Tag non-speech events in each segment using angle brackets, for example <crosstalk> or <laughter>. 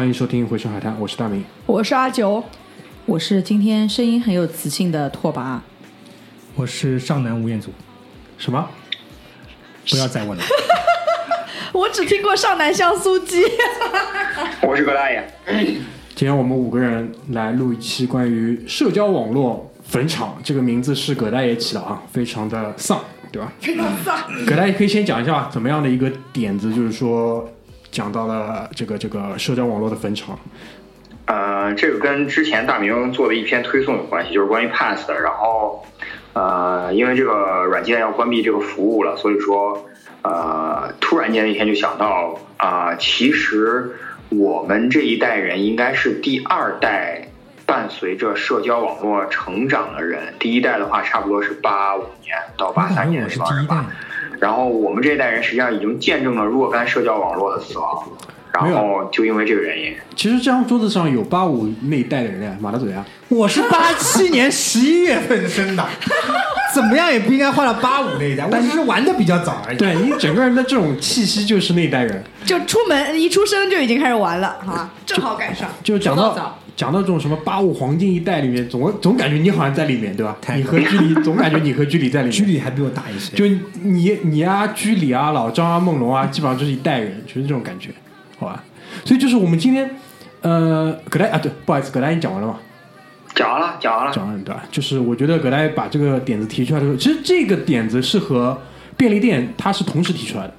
欢迎收听《回声海滩》，我是大明。我是阿九，我是今天声音很有磁性的拓跋，我是上南吴彦祖，什么？不要再问了。<laughs> 我只听过上南香酥鸡。<laughs> 我是葛大爷，今天我们五个人来录一期关于社交网络坟场，这个名字是葛大爷起的啊，非常的丧，对吧？<laughs> 非常丧。葛大爷可以先讲一下怎么样的一个点子，就是说讲到了这个这个社交网络的坟场。呃，这个跟之前大明做的一篇推送有关系，就是关于 Pass 的。然后，呃，因为这个软件要关闭这个服务了，所以说，呃，突然间一天就想到，啊、其实我们这一代人应该是第二代伴随着社交网络成长的人。第一代的话，差不多是八五年到八三年我是这帮人吧第一代。，然后我们这一代人实际上已经见证了若干社交网络的死亡，然后就因为这个原因。其实这张桌子上有八五那一代的人呀，马大嘴啊，我是八七年十一月份生的，<laughs> 怎么样也不应该换到八五那一代，我只是玩的比较早而已。对你整个人的这种气息就是那一代人。就出门一出生就已经开始玩了，好吧，正好赶上。就讲到说到早讲到这种什么八五黄金一代里面，总总感觉你好像在里面，对吧？你和居里总感觉你和居里在里面。居里还比我大一些，就你你啊，居里啊，老张啊，梦龙啊，基本上就是一代人，就是这种感觉，好吧？所以就是我们今天，呃，葛大啊，对，不好意思，葛大已经讲完了吗，讲完了，讲完了。讲完了对吧？就是我觉得葛大把这个点子提出来的时候，其实这个点子是和便利店它是同时提出来的，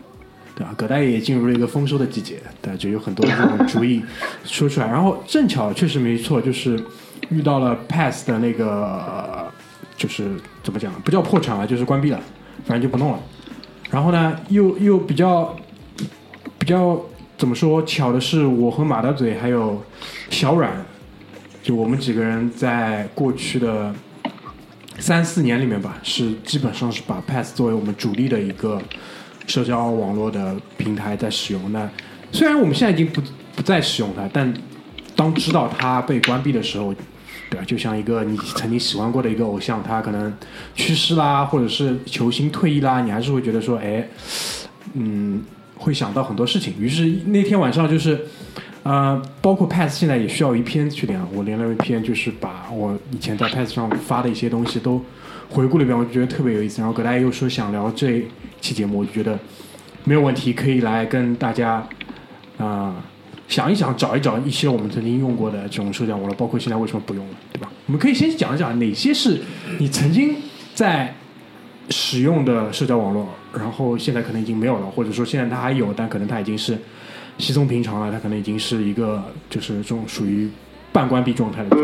对吧？葛大爷也进入了一个丰收的季节，对吧，就有很多这种 <laughs> 主意说出来，然后正巧确实没错，就是遇到了 Pass 的那个，就是怎么讲，不叫破产了，就是关闭了，反正就不弄了。然后呢，又又比较比较怎么说？巧的是，我和马大嘴还有小阮，就我们几个人在过去的三四年里面吧，是基本上是把 Pass 作为我们主力的一个社交网络的平台在使用。那虽然我们现在已经不不再使用它，但当知道它被关闭的时候，对吧？就像一个你曾经喜欢过的一个偶像，他可能去世啦，或者是球星退役啦，你还是会觉得说，哎，嗯，会想到很多事情。于是那天晚上就是，呃，包括 Pass 现在也需要一篇去连，我连了一篇，就是把我以前在 Pass 上发的一些东西都回顾了一遍，我就觉得特别有意思。然后葛大爷又说想聊这期节目，我就觉得没有问题，可以来跟大家啊、想一想，找一找一些我们曾经用过的这种社交网络，包括现在为什么不用了，对吧？我们可以先讲一讲哪些是你曾经在使用的社交网络，然后现在可能已经没有了，或者说现在它还有，但可能它已经是稀松平常了，它可能已经是一个就是这种属于半关闭状态的。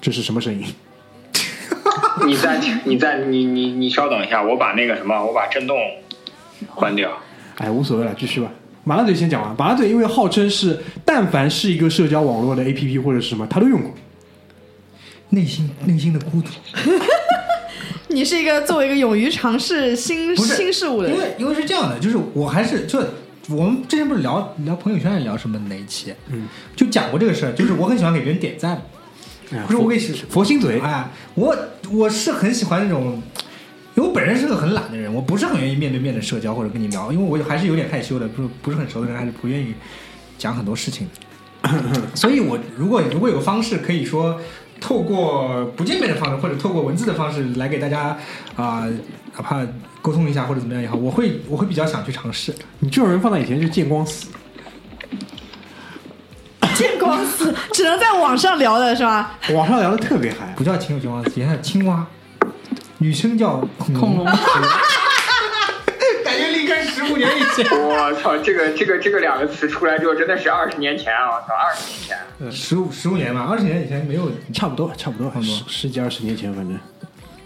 这是什么声音？<laughs> <laughs> 你再你再你你你稍等一下，我把那个什么，我把震动关掉。哎，无所谓了，继续吧。麻辣嘴先讲完。麻辣嘴因为号称是，但凡是一个社交网络的 APP 或者是什么，他都用过。内心内心的孤独。<laughs> 你是一个作为一个勇于尝试新新事物的人，因为因为是这样的，就是我还是就我们之前不是聊聊朋友圈还是聊什么哪一期，嗯，就讲过这个事儿，就是我很喜欢给别人点赞，哎呀不是我给你佛心嘴，哎，我我是很喜欢那种，因为我本人是个很懒的人，我不是很愿意面对面的社交或者跟你聊，因为我还是有点害羞的，不是不是很熟的人还是不愿意讲很多事情的。<coughs> 所以我如果如果有个方式可以说透过不见面的方式，或者透过文字的方式来给大家啊、哪怕沟通一下或者怎么样也好，我会我会比较想去尝试。你这种人放在以前就见光死。只能在网上聊的是吧？网上聊的特别嗨，不叫青有青蛙，以前叫青蛙，女生叫恐恐龙 <laughs> 感觉离开十五年以前。<laughs> 我操，这个这个这个两个词出来之后，真的是二十年前啊！我操，二十年前。十五十五年吧，二十年以前没有，差不多差不多差不多十十几二十年前，反正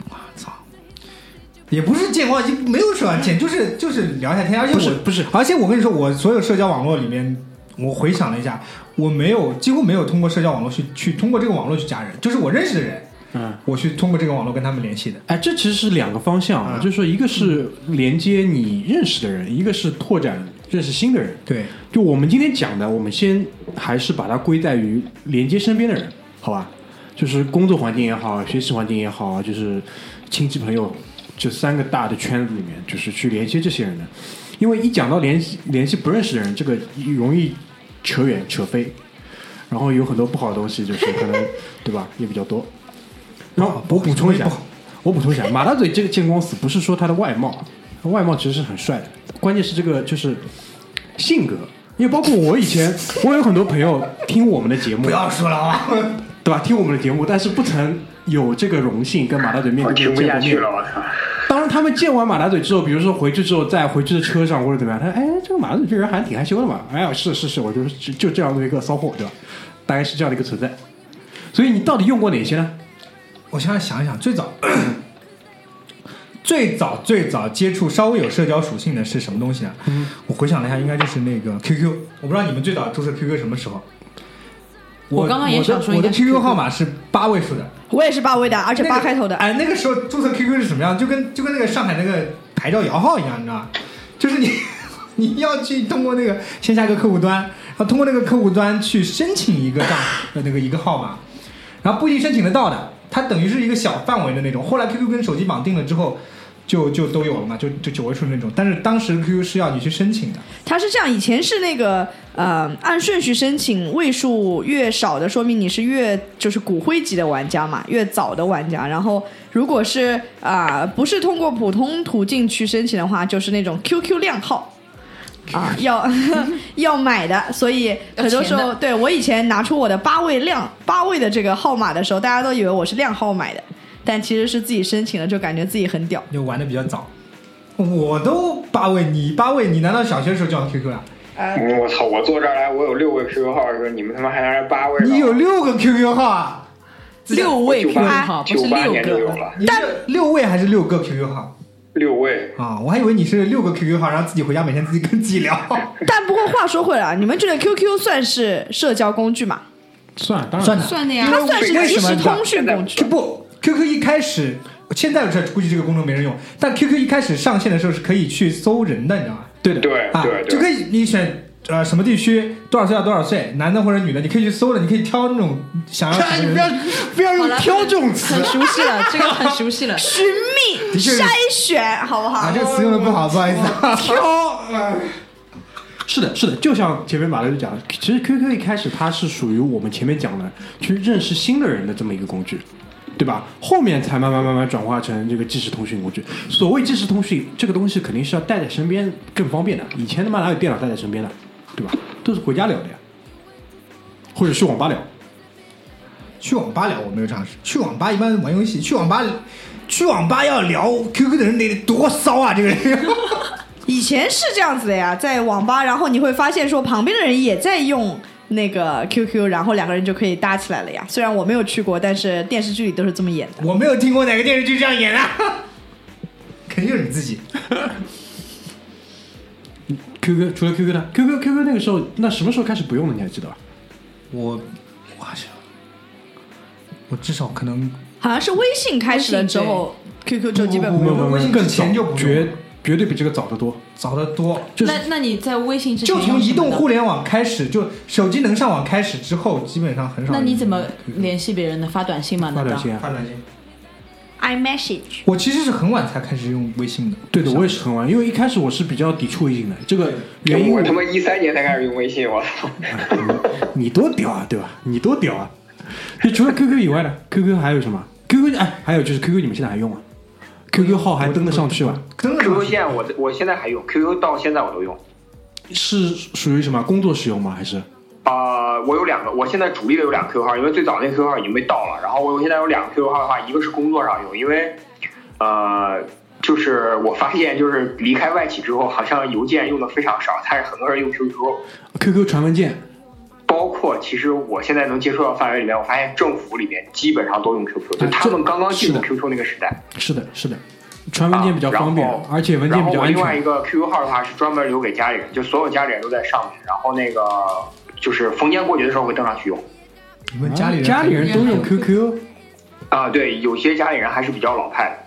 我操，也不是见光，已经没有说见，就是就是聊一下天，而且我不是不是而且我跟你说，我所有社交网络里面，我回想了一下，我没有几乎没有通过社交网络去去通过这个网络去加人，就是我认识的人，嗯。我去通过这个网络跟他们联系的。哎，这其实是两个方向啊，嗯就是说一个是连接你认识的人，一个是拓展认识新的人。对，就我们今天讲的，我们先还是把它归在于连接身边的人，好吧？就是工作环境也好，学习环境也好，就是亲戚朋友这三个大的圈子里面，就是去连接这些人的。因为一讲到联系联系不认识的人，这个容易扯远扯飞，然后有很多不好的东西，就是 <laughs> 可能对吧，也比较多。然后我补充一下，我补充一下，马大嘴这个见光死不是说他的外貌，外貌其实是很帅的，关键是这个就是性格。因为包括我以前，<laughs> 我有很多朋友听我们的节目，不要说了啊！对吧？听我们的节目，但是不曾有这个荣幸跟马大嘴面我对听不下去面见过面。他们见完马大嘴之后，比如说回去之后，在回去的车上或者怎么样，他说：“哎，这个马大嘴这人还挺害羞的嘛。”哎呀，是是是，我就是就就这样的一个骚货，对吧？大概是这样的一个存在。所以你到底用过哪些呢？我现在想一想，最早 <coughs> 最早最早接触稍微有社交属性的是什么东西呢？我回想了一下，应该就是那个 QQ。我不知道你们最早注册 QQ 什么时候？我刚刚也想说我的 QQ 号码是八位数的，我也是八位的，而且那个八开头的。哎，那个时候注册 QQ 是什么样？就跟就跟那个上海那个牌照摇号一样，你知道吗？就是你 <laughs> 你要去通过那个线下一个客户端，然后通过那个客户端去申请一个账呃那个一个号码，然后不一定申请得到的，它等于是一个小范围的那种。后来 QQ 跟手机绑定了之后。就就都有了嘛，就就九位数那种，但是当时 QQ 是要你去申请的，它是这样，以前是那个呃，按顺序申请，位数越少的，说明你是越就是骨灰级的玩家嘛，越早的玩家。然后如果是啊、不是通过普通途径去申请的话，就是那种 QQ 靓号。啊，要 <laughs> 要买的，所以很多时候，对我以前拿出我的八位靓八位的这个号码的时候，大家都以为我是靓号买的，但其实是自己申请的，就感觉自己很屌。就玩的比较早。我都八位，你八位，你难道小学时候就要 QQ 啊？我操！我坐这儿来，我有六位 QQ 号的时候，你们他妈还拿着八位？你有六个 QQ 号啊？六位 QQ 八号，不是九八六个年就有。了，你是六位还是六个 QQ 号六位。啊？我还以为你是六个 QQ 号，然后自己回家每天自己跟自己聊。<laughs> 但不过话说回来，你们觉得 QQ 算是社交工具吗？算当然算的算的呀，它算是为即时通讯工具就。不 QQ 一开始，现在这估计这个功能没人用，但 QQ 一开始上线的时候是可以去搜人的，你知道吗？对的。啊，对啊就可，以你选呃什么地区多少岁到多少岁，男的或者女的，你可以去搜的，你可以挑那种想要 <laughs> 你不要人。不要用挑这种词很，熟悉了，这个很熟悉了。<laughs> 寻觅、筛选，好不好？啊，这个词用的不好，不好意思啊。挑。是的，是的，就像前面马乐就讲的，其实 QQ 一开始它是属于我们前面讲的去认识新的人的这么一个工具，对吧？后面才慢慢慢慢转化成这个即时通讯工具。所谓即时通讯这个东西，肯定是要带在身边更方便的。以前他妈哪有电脑带在身边的，对吧？都是回家聊的呀，或者去网吧聊。去网吧聊我没有尝试，去网吧一般玩游戏，去网吧去网吧要聊 QQ 的人得多骚啊！这个人以前是这样子的呀，在网吧，然后你会发现说旁边的人也在用那个 QQ，然后两个人就可以搭起来了呀。虽然我没有去过，但是电视剧里都是这么演的。我没有听过哪个电视剧这样演啊，<laughs> 肯定就是你自己。QQ 除了 QQ 呢？QQ QQ 那个时候，那什么时候开始不用的？你还记得吧？我，我想，我至少可能好像是微信开始了之后，QQ 就基本不用。微信更之前就不用绝绝对比这个早得多。早得多。就是那那你在微信之前就从移动互联网开始，就手机能上网开始之后，基本上很少。那你怎么联系别人呢？发短信吗？发短信啊，发短信？iMessage。我其实是很晚才开始用微信的。对的，我也是很晚，因为一开始我是比较抵触微信的。这个原因我他妈一三年才开始用微信，我操！<laughs> 你多屌啊，对吧？你多屌啊！就除了 QQ 以外呢，QQ 还有什么？QQ 哎，还有就是 QQ，你们现在还用吗？QQ 号还登得上去吗？登得上 QQ 去。现在我我现在还用 QQ，到现在我都用。是属于什么工作使用吗？还是啊、我有两个，我现在主力的有两个 QQ 号，因为最早那个 QQ 号已经被盗了。然后我现在有两个 QQ 号的话，一个是工作上用，因为呃，就是我发现就是离开外企之后，好像邮件用的非常少，但是很多人用 QQ。QQ 传文件？包括其实我现在能接触到范围里面，我发现政府里面基本上都用 QQ，就他们刚刚进入 QQ 那个时代。是的，是的，传文件比较方便，啊而且文件比较安然后我另外一。个 QQ 号的话是专门留给家里人，就所有家里人都在上面，然后那个就是逢年过节的时候会登上去用。你们家里人家里人都用 QQ，啊，对，有些家里人还是比较老派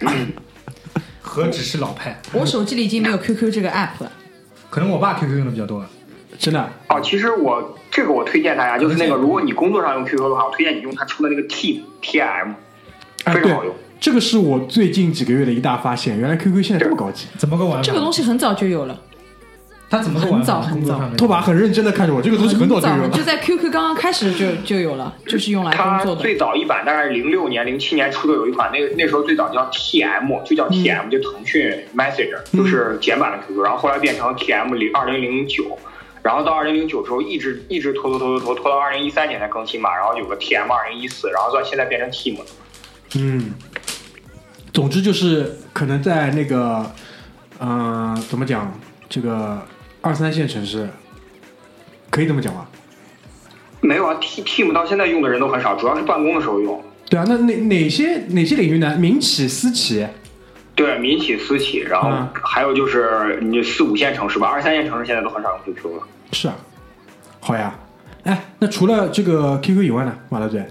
的。<coughs> 何止是老派？我手机里已经没有 QQ 这个 app 了。可能我爸 QQ 用的比较多了。真的。哦，其实我这个我推荐大家，就是那个如果你工作上用 QQ 的话，我推荐你用它出的那个 Team T M，非常好用。，这个是我最近几个月的一大发现，原来 QQ 现在这么高级。怎么个玩法？这个东西很早就有了，他怎么个玩？很早很早拓跋很认真的看着我，这个东西很早就有了。就在 QQ 刚刚开始就就有了，就是用来工它作的。最早一版大概是零六年、零七年出的有一款，那个那时候最早叫 TM，就叫 TM，、就腾讯 Messenger，就是简版的 QQ，然后后来变成 TM 零二零零九，然后到二零零九之后一直一直拖拖拖拖拖拖到二零一三年才更新嘛，然后有个 TM 二零一四，然后到现在变成 Team 了。嗯，总之就是可能在那个，嗯、怎么讲，这个二三线城市，可以这么讲吧？没有啊，T Team 到现在用的人都很少，主要是办公的时候用。对啊，那哪哪些哪些领域呢？民企、私企，对，民企、私企，然后嗯还有就是你四五线城市吧，二三线城市现在都很少用 QQ 了。是啊，好呀。哎，那除了这个 QQ 以外呢？马大嘴，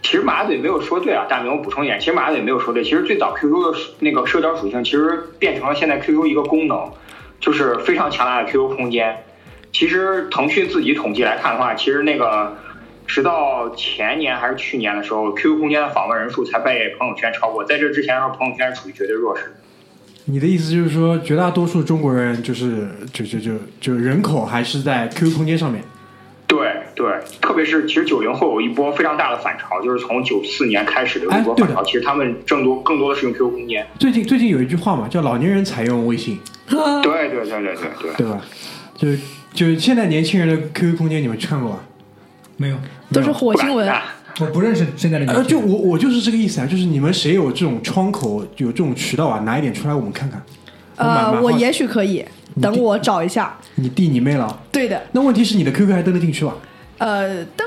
其实马大嘴没有说对啊，大明我补充一点，其实马大嘴没有说对。其实最早 QQ 的那个社交属性，其实变成了现在 QQ 一个功能，就是非常强大的 QQ 空间。其实腾讯自己统计来看的话，其实那个直到前年还是去年的时候，QQ 空间的访问人数才被朋友圈超过。在这之前的时候，朋友圈是处于绝对弱势。你的意思就是说，绝大多数中国人就是就就就就人口还是在 QQ 空间上面。对对，特别是其实九零后有一波非常大的反潮，就是从九四年开始的有一波反潮。其实他们更多更多的是用 QQ 空间。最近最近有一句话嘛，叫“老年人采用微信对对对对对对”，。对吧？就就现在年轻人的 QQ 空间，你们去看过吧？没有，都是火星文我不认识现在的年呃，就。我我就是这个意思啊，就是你们谁有这种窗口，有这种渠道啊，拿一点出来我们看看。呃，我也许可以，等我找一下。你弟你妹了，对的，那问题是你的 QQ 还登得进去吧？呃，登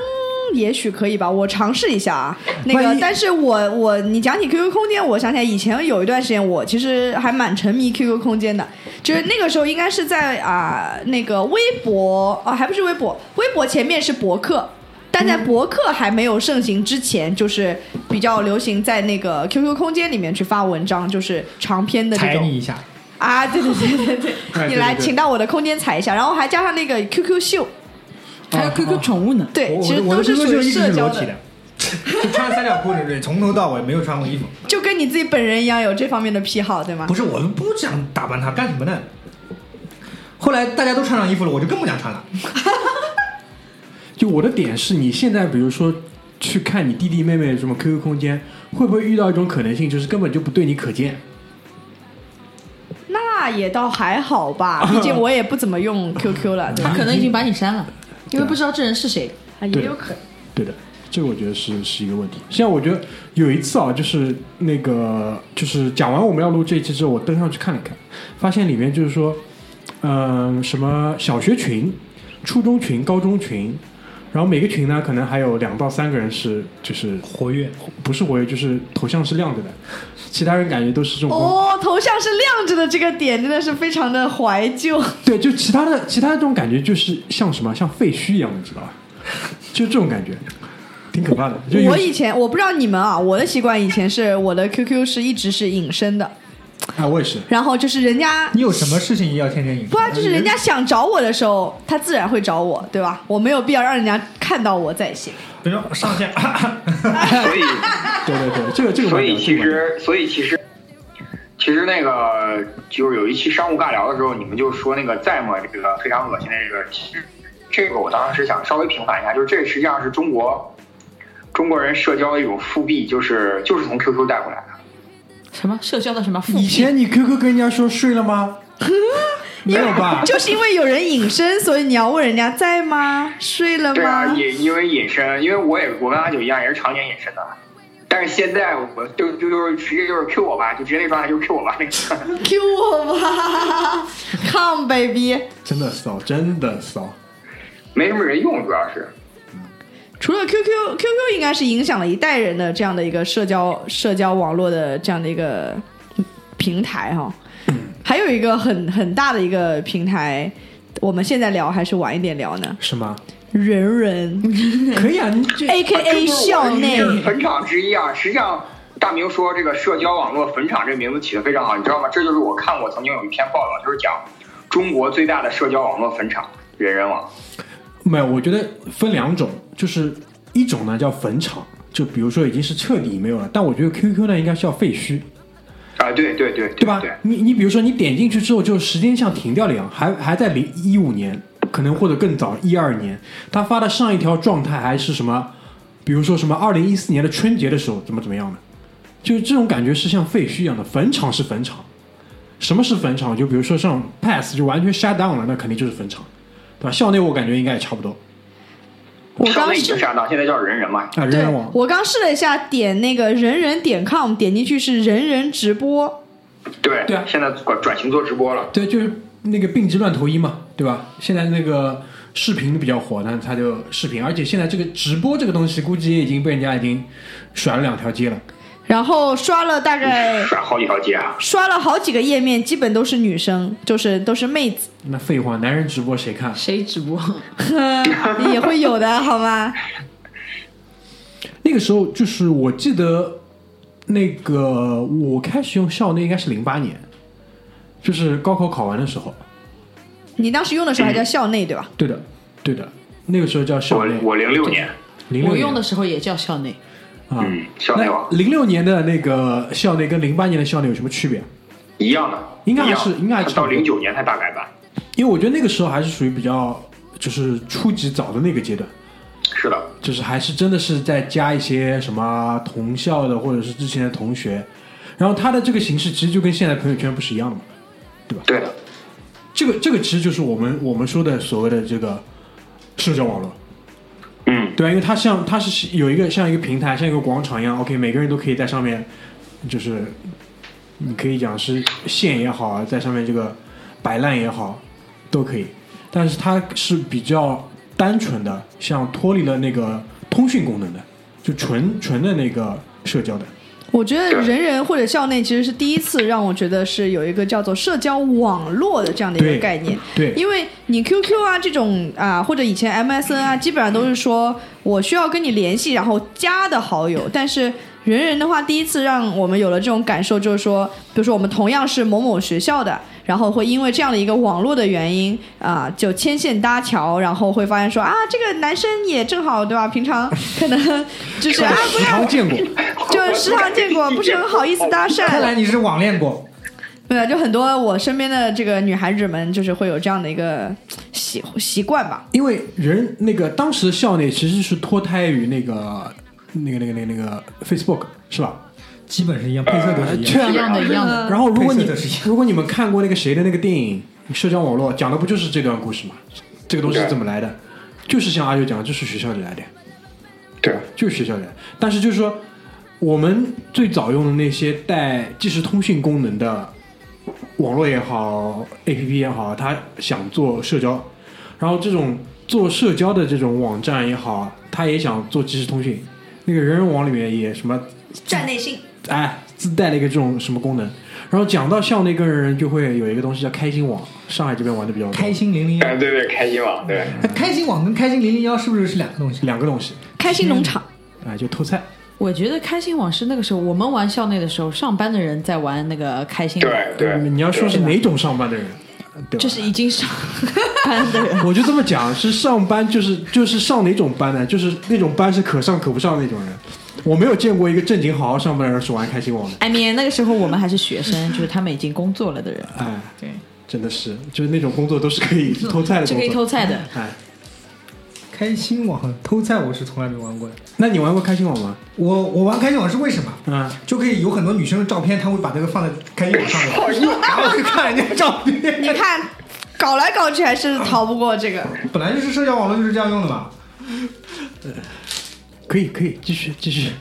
也许可以吧，我尝试一下啊。那，个但是我我你讲起 QQ 空间，我想起来以前有一段时间，我其实还蛮沉迷 QQ 空间的，就是那个时候应该是在啊、那个微博啊，还不是微博，微博前面是博客。但在博客还没有盛行之前，就是比较流行在那个 QQ 空间里面去发文章，就是长篇的这种踩你一下，啊，对对对对对，哎你来请到我的空间踩一下，然后还加上那个 QQ 秀，还有 QQ 宠物呢。对，其实都是属于社交体的，就穿三角裤对不对？从头到尾没有穿过衣服。就跟你自己本人一样有这方面的癖好，对吗不？是，我们不想打扮他，干什么呢？后来大家都穿上衣服了，我就更不想穿了。就我的点是你现在比如说去看你弟弟妹妹什么 QQ 空间，会不会遇到一种可能性，就是根本就不对你可见？那也倒还好吧，毕竟我也不怎么用 <laughs> QQ 了，对吧？他可能已经把你删了，因为不知道这人是谁。啊，也有可能。对的，这个我觉得是是一个问题。像我觉得有一次啊，就是那个就是讲完我们要录这一期之后，我登上去看了看，发现里面就是说，嗯、什么小学群、初中群、高中群，然后每个群呢可能还有两到三个人是就是活跃，不是活跃，就是头像是亮着的，其他人感觉都是这种。哦，头像是亮着的这个点真的是非常的怀旧。对，就其他的其他的这种感觉就是像什么像废墟一样，你知道吧？就这种感觉，挺可怕的。就我以前我不知道你们啊，我的习惯以前是我的 QQ 是一直是隐身的，啊，我也是。然后就是人家你有什么事情要天天隐？不啊，就是人家想找我的时候，他自然会找我，对吧？我没有必要让人家看到我在线。比如说上线，<laughs> 所以 <laughs> 对对对，这个这个所以其实，所以其实，其实那个就是有一期商务尬聊的时候，你们就说那个在吗这个非常恶心的这个，其实这个我当时想稍微平反一下，就是这实际上是中国中国人社交的一种复辟，就是就是从 QQ 带过来的。什么社交的什么复以前你 QQ 跟人家说睡了吗？<laughs> 没有吧？<laughs> 就是因为有人隐身，所以你要问人家在吗？睡了对啊，因为隐身，因为我也我跟阿九一样也是常年隐身的，但是现在我就就就是直接就是 Q 我吧，就直接那状态就是 Q 我吧那个。<laughs> Q 我吧，Come baby。真的骚，真的骚。没什么人用，主要是。除了 QQ，QQ 应该是影响了一代人的这样的一个社交社交网络的这样的一个平台哈。还有一个很很大的一个平台，我们现在聊还是晚一点聊呢？是吗？人人可以啊，A K A 校内，坟场之一啊。实际上，大明说这个社交网络坟场这个名字起的非常好，你知道吗？这就是我看过曾经有一篇报道，就是讲中国最大的社交网络坟场——人人网。没有，我觉得分两种，就是一种呢叫坟场，就比如说已经是彻底没有了，但我觉得 QQ 呢应该是叫废墟，啊，对对对对吧？对，你你比如说你点进去之后，就时间像停掉了一样，还还在零一五年，可能或者更早一二年，他发的上一条状态还是什么，比如说什么二零一四年的春节的时候怎么怎么样的，就是这种感觉是像废墟一样的，坟场是坟场。什么是坟场？就比如说像 Pass 就完全 shut down 了，那肯定就是坟场，对吧？校内我感觉应该也差不多我刚已经试上当，现在叫人人嘛。啊。人人网，我刚试了一下，点那个人人点 com，点进去是人人直播。对对啊现在转转型做直播了。对，就是那个病急乱投医嘛，对吧？现在那个视频比较火，那他就视频，而且现在这个直播这个东西，估计也已经被人家已经甩了两条街了。然后刷了大概刷好几条街啊！刷了好几个页面，基本都是女生，就是都是妹子，那废话，男人直播谁看？谁直播？<laughs> 也会有的，好吗？那个时候就是我记得，那个我开始用校内应该是零八年，就是高考考完的时候。你当时用的时候还叫校内对吧？对的，对的，那个时候叫校内。我我零六年，零六我用的时候也叫校内，啊，嗯，校内网零六年的那个校内跟零八年的校内有什么区别？一样的，应该还是应该还是到零九年才大改版。因为我觉得那个时候还是属于比较就是初级早的那个阶段，是的，就是还是真的是在加一些什么同校的或者是之前的同学，然后他的这个形式其实就跟现在朋友圈不是一样的嘛。对吧？对的，这个这个其实就是我们我们说的所谓的这个社交网络，嗯，对？因为它像它是有一个像一个平台，像一个广场一样，OK，每个人都可以在上面，就是你可以讲是线也好啊，在上面这个摆烂也好，都可以。但是它是比较单纯的，像脱离了那个通讯功能的，就纯纯的那个社交的。我觉得人人或者校内其实是第一次让我觉得是有一个叫做社交网络的这样的一个概念。对，因为你 QQ 啊这种啊，或者以前 MSN 啊，基本上都是说我需要跟你联系，然后加的好友。但是人人的话，第一次让我们有了这种感受，就是说，比如说我们同样是某某学校的，然后会因为这样的一个网络的原因啊，就牵线搭桥，然后会发现说啊，这个男生也正好对吧？<laughs> 平常可能就是啊，不时要常见过，就是时常见过，不是很好意思搭讪。看来你是网恋过，对啊，就很多我身边的这个女孩子们，就是会有这样的一个习习惯吧。因为人那个当时的校内其实是脱胎于那个那个那个那个那个 Facebook 是吧？基本是一样，配色都是一样。的，一样的。然后如果你如果你们看过那个谁的那个电影《社交网络》，讲的不就是这段故事吗？这个东西是怎么来的？就是像阿九讲的，就是学校里来的，对，就是学校里来的。但是就是说，我们最早用的那些带即时通讯功能的网络也好，APP 也好，它想做社交，然后这种做社交的这种网站也好，它也想做即时通讯。那个人人网里面也什么站内信，哎，自带了一个这种什么功能。然后讲到校内跟人人，就会有一个东西叫开心网，上海这边玩的比较多。开心零零哎，幺，对对，开心网，对，开心网跟开心零零幺是不是是两个东西？两个东西，开心农场，哎，就偷菜。我觉得开心网是那个时候我们玩校内的时候，上班的人在玩那个开心网，对对，嗯你要说是哪种上班的人，对吧？就是已经上班的人。我就这么讲，是上班就是就是上哪种班呢？就是那种班是可上可不上那种人。我没有见过一个正经好好上班的人是玩开心网的。I mean，那个时候我们还是学生，<laughs> 就是他们已经工作了的人，哎，对，真的是，就是那种工作都是可以偷菜的是可以。偷菜的。哎，开心网偷菜我是从来没玩过的。那你玩过开心网吗？我我玩开心网是为什么？嗯，就可以有很多女生的照片，他会把这个放在开心网上面，<laughs> 然后去看人家照片。你看，搞来搞去还是逃不过这个。<laughs> 本来就是社交网络就是这样用的嘛。可以可以，继续继续。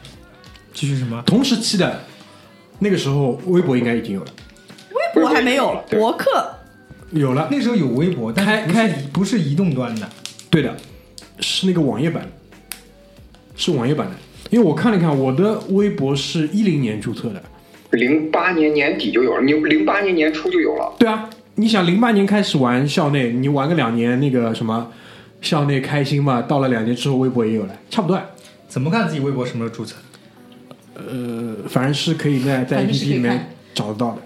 继续什么？同时期的那个时候，微博应该已经有了，微博还没有，博客有了。那时候有微博，但是不是开不是移动端的。对的，是那个网页版，是网页版的。因为我看了看，我的微博是一零年注册的。零八年年底就有了，你零八年年初就有了。对啊，你想零八年开始玩校内，你玩个两年，那个什么校内开心嘛，到了两年之后，微博也有了，差不多。怎么看自己微博什么时候注册？呃，反正是可以在在 APP 里面找得到的。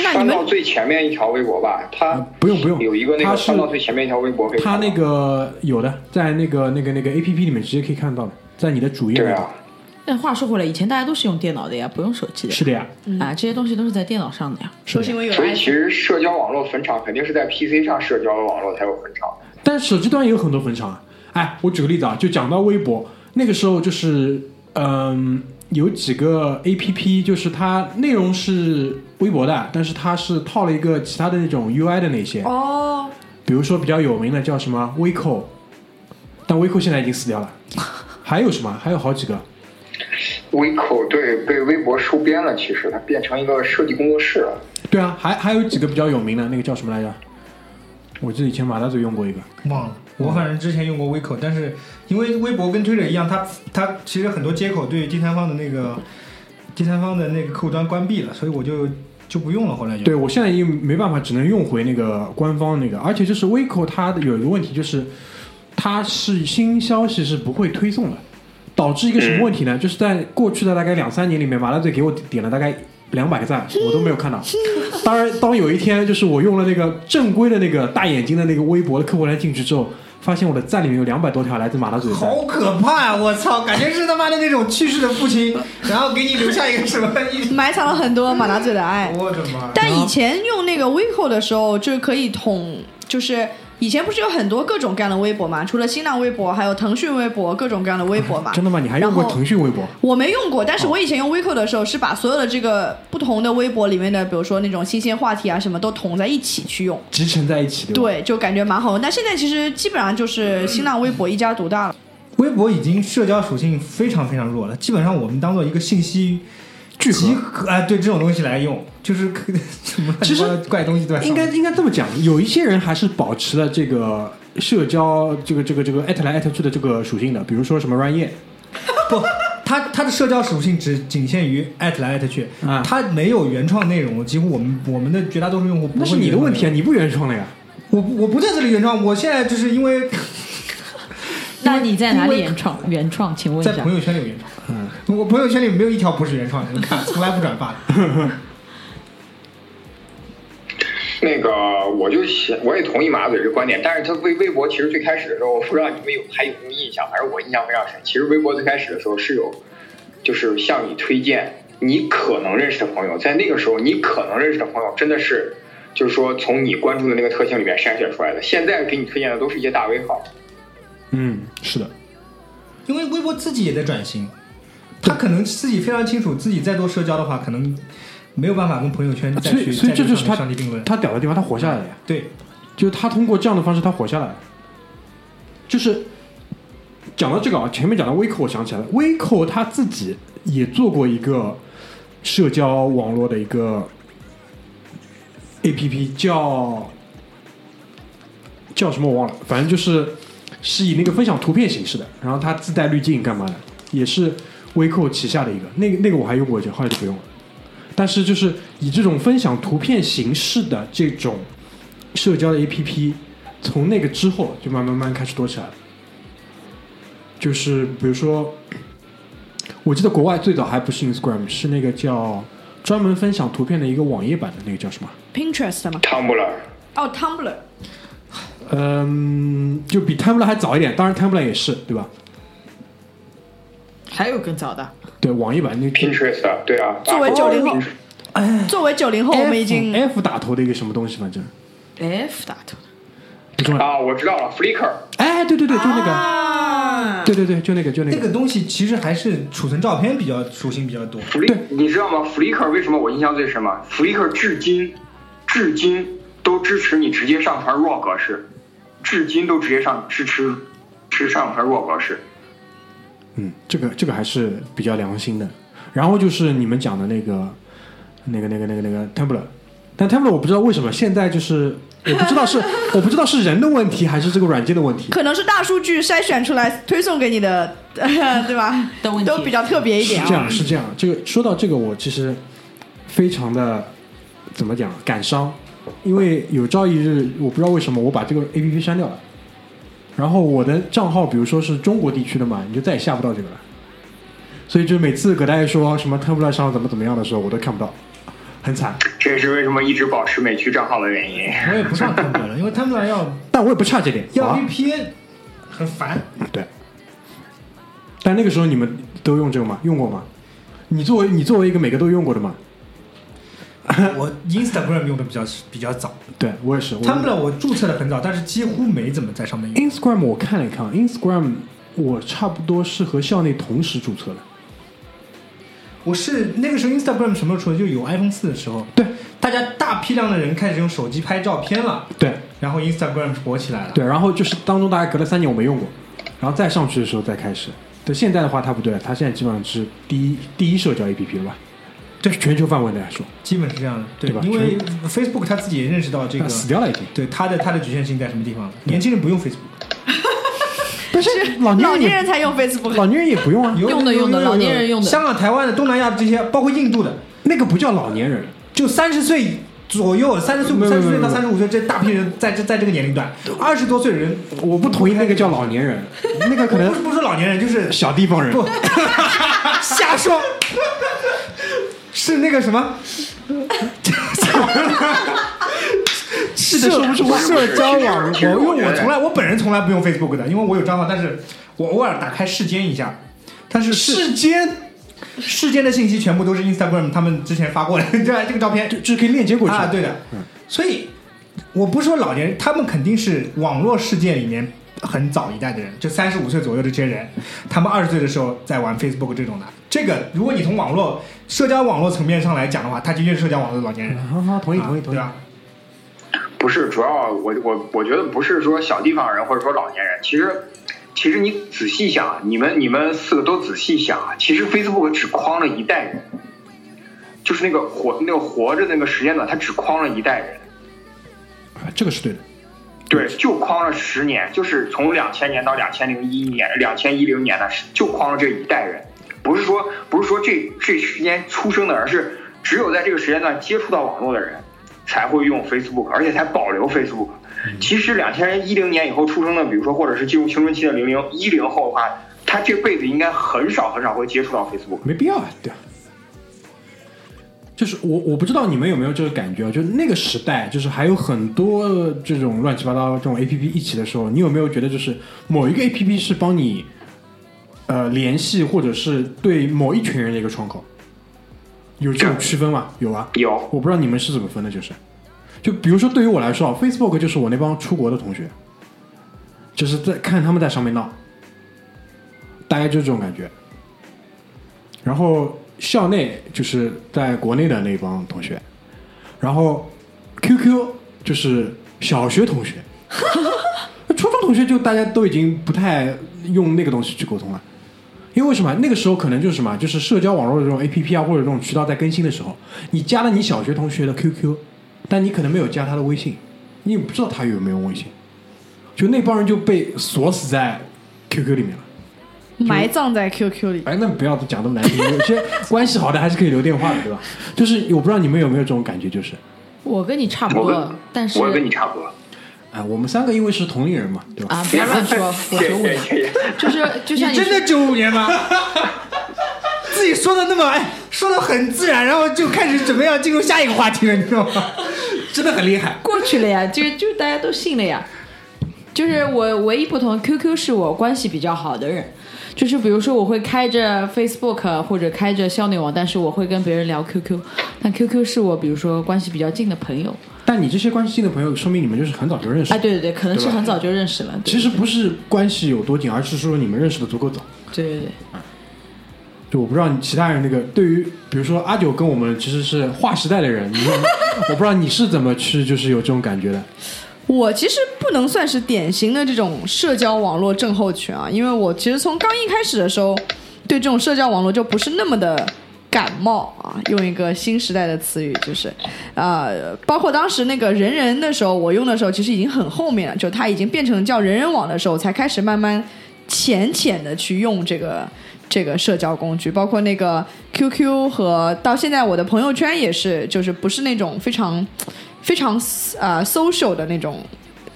那你们翻到最前面一条微博吧，它啊不用不用有一个那个它是翻到最前面一条微博可以看到。它那个有的，在那个那个那个 APP 里面直接可以看到的，在你的主页里。对啊，但话说回来，以前大家都是用电脑的呀，不用手机的。是的呀，啊，这些东西都是在电脑上的呀。都是因为有了所以其实社交网络坟场肯定是在 PC 上社交的网络才有坟场。但手机端也有很多坟场啊。哎，我举个例子啊，就讲到微博，那个时候就是嗯、有几个 A P P，就是它内容是微博的，但是它是套了一个其他的那种 U I 的那些，哦，比如说比较有名的叫什么 VCO，，但 VCO 现在已经死掉了。<laughs> 还有什么？还有好几个。VCO，对被微博收编了，其实它变成一个设计工作室了。对啊，还还有几个比较有名的，那个叫什么来着？我记得以前马大嘴用过一个。忘了，我反正之前用过 VCO，，但是因为微博跟 Twitter 一样，它它其实很多接口对第三方的那个第三方的那个客户端关闭了，所以我就就不用了。后来就对我现在已经没办法，只能用回那个官方那个，而且就是 Vico 它的有一个问题，就是它是新消息是不会推送的，导致一个什么问题呢？就是在过去的大概两三年里面，马大嘴给我点了大概两百个赞，我都没有看到。当然，当有一天就是我用了那个正规的那个大眼睛的那个微博的客户端进去之后，发现我的赞里面有两百多条来自马拉嘴的。好可怕啊！我操，感觉是他妈的那种去世的父亲，然后给你留下一个什么，埋藏了很多马达嘴的爱。我的妈！但以前用那个 Vico 的时候，就是可以统，就是以前不是有很多各种各样的微博嘛？除了新浪微博，还有腾讯微博，各种各样的微博嘛。真的吗？你还用过腾讯微博？我没用过，但是我以前用 Vico 的时候，是把所有的这个不同的微博里面的，比如说那种新鲜话题啊，什么都统在一起去用。集成在一起，对？对，就感觉蛮好用。但现在其实基本上就是新浪微博一家独大了。微博已经社交属性非常非常弱了，基本上我们当做一个信息聚合集合，哎，对这种东西来用，就是可 <laughs> 什么其实乱七八糟怪东西对吧应该应该这么讲，有一些人还是保持了这个社交这个这个这个艾特来艾特去的这个属性的，比如说什么 Ryan 叶，<laughs> 不，它它的社交属性只仅限于艾特来艾特去，啊它没有原创内容，几乎我们我们的绝大多数用户不会那是你的问题啊，你不原创了呀。我我不在这里原创，我现在就是因为那你在哪里原创？原创，请问一下在朋。友圈里有原创，嗯，我朋友圈里没有一条不是原创的，你看从来不转发的。<laughs> 那个，我就想，我也同意马嘴这观点，但是他微微博其实最开始的时候，我不知道你们有还有没有印象，反正我印象非常深。其实微博最开始的时候是有，就是向你推荐你可能认识的朋友，在那个时候你可能认识的朋友真的是，就是说从你关注的那个特性里面筛选出来的。现在给你推荐的都是一些大 V 号，嗯，是的，因为微博自己也在转型，他可能自己非常清楚，自己再多社交的话，可能没有办法跟朋友圈再所以去所以这就是他。他屌的地方，他活下来了呀。对，就是他通过这样的方式，他活下来了。就是讲到这个啊，前面讲到 Vico，我想起来了，Vico 他自己也做过一个社交网络的一个 A P P，叫叫什么我忘了，反正就是是以那个分享图片形式的，然后它自带滤镜干嘛的，也是 Vico 旗下的一个，那个那个我还用过一阵，后来就不用了。但是就是以这种分享图片形式的这种社交的 APP，从那个之后就慢慢慢慢开始多起来了。就是比如说，我记得国外最早还不是 Instagram，是那个叫专门分享图片的一个网页版的那个叫什么？Pinterest 吗，Tumblr，哦，Tumblr，嗯，就比 Tumblr 还早一点，当然 Tumblr 也是，对吧？还有更早的，对，网易版那 Pinterest 啊，对啊，作为九零后哎作为九零后，我们已经 F, 打头的一个什么东西，反正 F 打头的。不重要。啊，我知道了，Flickr，哎，对对对，就那个，啊，对对对，就那个，就那个。那个东西其实还是储存照片比较属性比较多。Flick，你知道吗？Flickr 为什么我印象最深吗？Flickr 至今，至今都支持你直接上传 RAW 格式，至今都直接上支持支持上传 RAW 格式。嗯，这个这个还是比较良心的。然后就是你们讲的那个，那个那个那个那个 Tumblr，但 Tumblr 我不知道为什么现在就是，我不知道是我不知道是人的问题还是这个软件的问题。可能是大数据筛选出来推送给你的，对吧？都比较特别一点。是这样，是这样。这个说到这个，我其实非常的怎么讲感伤，因为有朝一日，我不知道为什么我把这个 A P P 删掉了，然后我的账号，比如说是中国地区的嘛，你就再也下不到这个了。所以就每次葛大爷说什么 Tumblr 上怎么怎么样的时候，我都看不到，很惨。这也是为什么一直保持美区账号的原因。我也不上 Tumblr 了，因为 Tumblr 要 <laughs> 但我也不差这点，要 VPN，很烦。对。但那个时候你们都用这个吗？用过吗？你作为你作为一个每个都用过的嘛？<laughs> 我 Instagram 用的比较比较早对我也是。我，Tumblr 我注册的很早，但是几乎没怎么在上面用。Instagram 我看了一看，Instagram 我差不多是和校内同时注册的。我是那个时候 Instagram 什么时候出的？就有 iPhone 四的时候，对大家大批量的人开始用手机拍照片了，对然后 Instagram 火起来了。对，然后就是当中大概隔了三年我没用过，然后再上去的时候再开始。对，现在的话它不对了，它现在基本上是第一第一社交 APP 了吧？对，全球范围内来说，基本是这样的，对对吧因为 Facebook 他自己也认识到这个，死掉了已经。对它的它的局限性在什么地方。年轻人不用 Facebook，不是老年老人也年人才用 Facebook，老年人也不用啊，有用的用的老年人用的。香港、台湾的、东南亚的这些，包括印度的，那个不叫老年人，就三十岁左右，三十岁、三十岁到三十五岁这大批人在这在这个年龄段，二十多岁的人，我不同意那个叫老年人，那个可能不是不是老年人，就是小地方人。不 <laughs> <laughs> 瞎说，是那个什么。是的说不出话社交网，我其实因为我从来我本人从来不用 Facebook 的，因为我有账号，但是我偶尔打开世间一下，但是世世间世间的信息全部都是 Instagram 他们之前发过来，<laughs> 这这个照片。就就是可以链接过去。啊，对的，所以我不是说老年人，他们肯定是网络世界里面很早一代的人，就三十五岁左右的这些人，他们二十岁的时候在玩 Facebook 这种的。这个，如果你从网络社交网络层面上来讲的话，他的确是社交网络的老年人。好好同意同意同意啊对。吧？不是，主要我我我觉得不是说小地方人或者说老年人，其实其实你仔细想，你们你们四个都仔细想啊，其实 Facebook 只框了一代人，就是那个活那个活着那个时间段，它只框了一代人，啊这个是对的。对，就框了十年，就是从两千年到两千零一年、两千一零年呢，就框了这一代人，不是说不是说这这时间出生的，而是只有在这个时间段接触到网络的人才会用 Facebook，而且才保留 Facebook。其实两千一零年以后出生的，比如说或者是进入青春期的零零一零后的话，他这辈子应该很少很少会接触到 Facebook。没必要啊，对啊。就是我我不知道你们有没有这个感觉啊，就是那个时代，就是还有很多这种乱七八糟这种 A P P 一起的时候，你有没有觉得就是某一个 A P P 是帮你呃联系或者是对某一群人的一个窗口？有这种区分吗？有啊，有，我不知道你们是怎么分的，就是，就比如说对于我来说啊，Facebook 就是我那帮出国的同学，就是在看他们在上面闹，大概就是这种感觉。然后校内就是在国内的那帮同学，然后 QQ 就是小学同学，<laughs> 初中同学就大家都已经不太用那个东西去沟通了。因为为什么？那个时候可能就是什么，就是社交网络的这种 A P P 啊，或者这种渠道在更新的时候，你加了你小学同学的 Q Q，但你可能没有加他的微信，你也不知道他有没有微信，就那帮人就被锁死在 Q Q 里面了。埋葬在 QQ 里。哎，那不要讲那么难听，有些关系好的还是可以留电话的，对吧？就是我不知道你们有没有这种感觉，就是，我跟你差不多，但是我跟你差不多。哎，我们三个因为是同龄人嘛，对吧？啊，不要乱说，<laughs> 我九五年，就是就像你真的九五年吗？<laughs> <laughs> 自己说的那么哎，说的很自然，然后就开始准备要进入下一个话题了，你知道吗？真的很厉害。过去了呀，就就大家都信了呀。就是我唯一不同，QQ 是我关系比较好的人，就是比如说我会开着 Facebook 或者开着校内网，但是我会跟别人聊 QQ，但 QQ 是我比如说关系比较近的朋友。但你这些关系近的朋友，说明你们就是很早就认识哎，。对对对，可能是很早就认识了。对其实不是关系有多近，而是说你们认识的足够早。对对对，就我不知道你其他人那个对于，比如说阿九跟我们其实是划时代的人，你说 <laughs> 我不知道你是怎么去就是有这种感觉的。我其实不能算是典型的这种社交网络症候群啊，因为我其实从刚一开始的时候，对这种社交网络就不是那么的感冒啊。用一个新时代的词语，就是，呃，包括当时那个人人的时候，我用的时候其实已经很后面了，就它已经变成叫人人网的时候，才开始慢慢浅浅的去用这个这个社交工具，包括那个 QQ 和到现在我的朋友圈也是，就是不是那种非常非常啊、social 的那种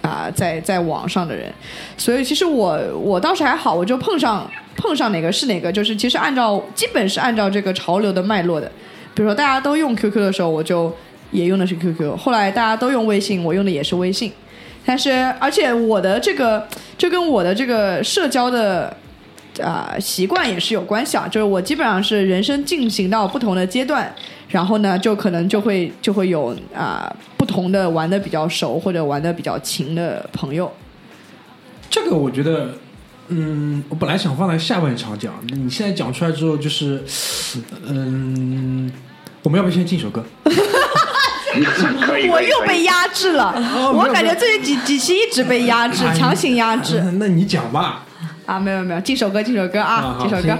啊、在在网上的人，所以其实我我当时还好，我就碰上碰上哪个是哪个，就是其实按照基本是按照这个潮流的脉络的，比如说大家都用 QQ 的时候，我就也用的是 QQ，后来大家都用微信，我用的也是微信。但是，而且我的这个，就跟我的这个社交的啊、习惯也是有关系啊。就是我基本上是人生进行到不同的阶段，然后呢，就可能就会就会有啊、不同的玩的比较熟或者玩的比较勤的朋友。这个我觉得，嗯，我本来想放在下半场讲，你现在讲出来之后，就是，嗯，我们要不要先进首歌？我又被压制了，我感觉最近几几期一直被压制，强行压制嗯那你讲吧。啊！没有没有，这首歌，这首歌啊啊，进首歌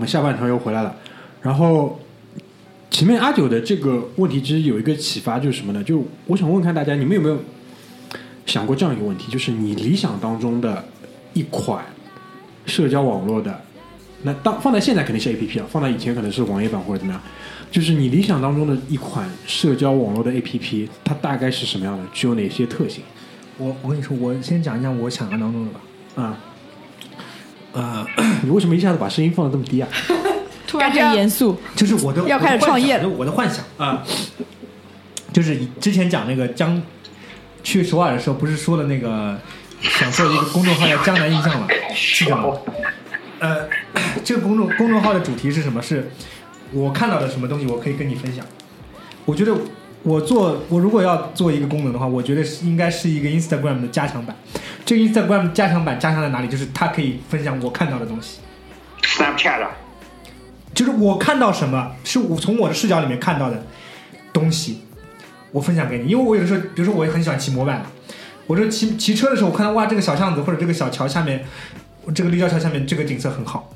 们下半场又回来了。然后前面阿九的这个问题，其实有一个启发，就是什么呢？就我想问看大家，你们有没有想过这样一个问题，就是你理想当中的一款社交网络的，那当放在现在肯定是 A P P 啊，放在以前可能是网页版或者怎么样，就是你理想当中的一款社交网络的 A P P，它大概是什么样的？具有哪些特性？我我跟你说，我先讲一下我想象当中的吧。啊、呃，<clears throat> 你为什么一下子把声音放的这么低啊？<laughs> 突然感觉很严肃，就是我的要开始创业了我的幻想，啊，想就是之前讲那个江去首尔的时候，不是说了那个想做一个公众号叫“江南印象”嘛，记得吗？呃，这个公众公众号的主题是什么？是我看到的什么东西，我可以跟你分享。我觉得我做我如果要做一个功能的话，我觉得是应该是一个 Instagram 的加强版。这个 Instagram 加强版加强在哪里？就是它可以分享我看到的东西。Snapchat 就是我看到什么，是我从我的视角里面看到的东西，我分享给你。因为我有的时候，比如说我也很喜欢骑摩拜，我这骑骑车的时候，我看到哇，这个小巷子或者这个小桥下面，这个立交桥下面这个景色很好，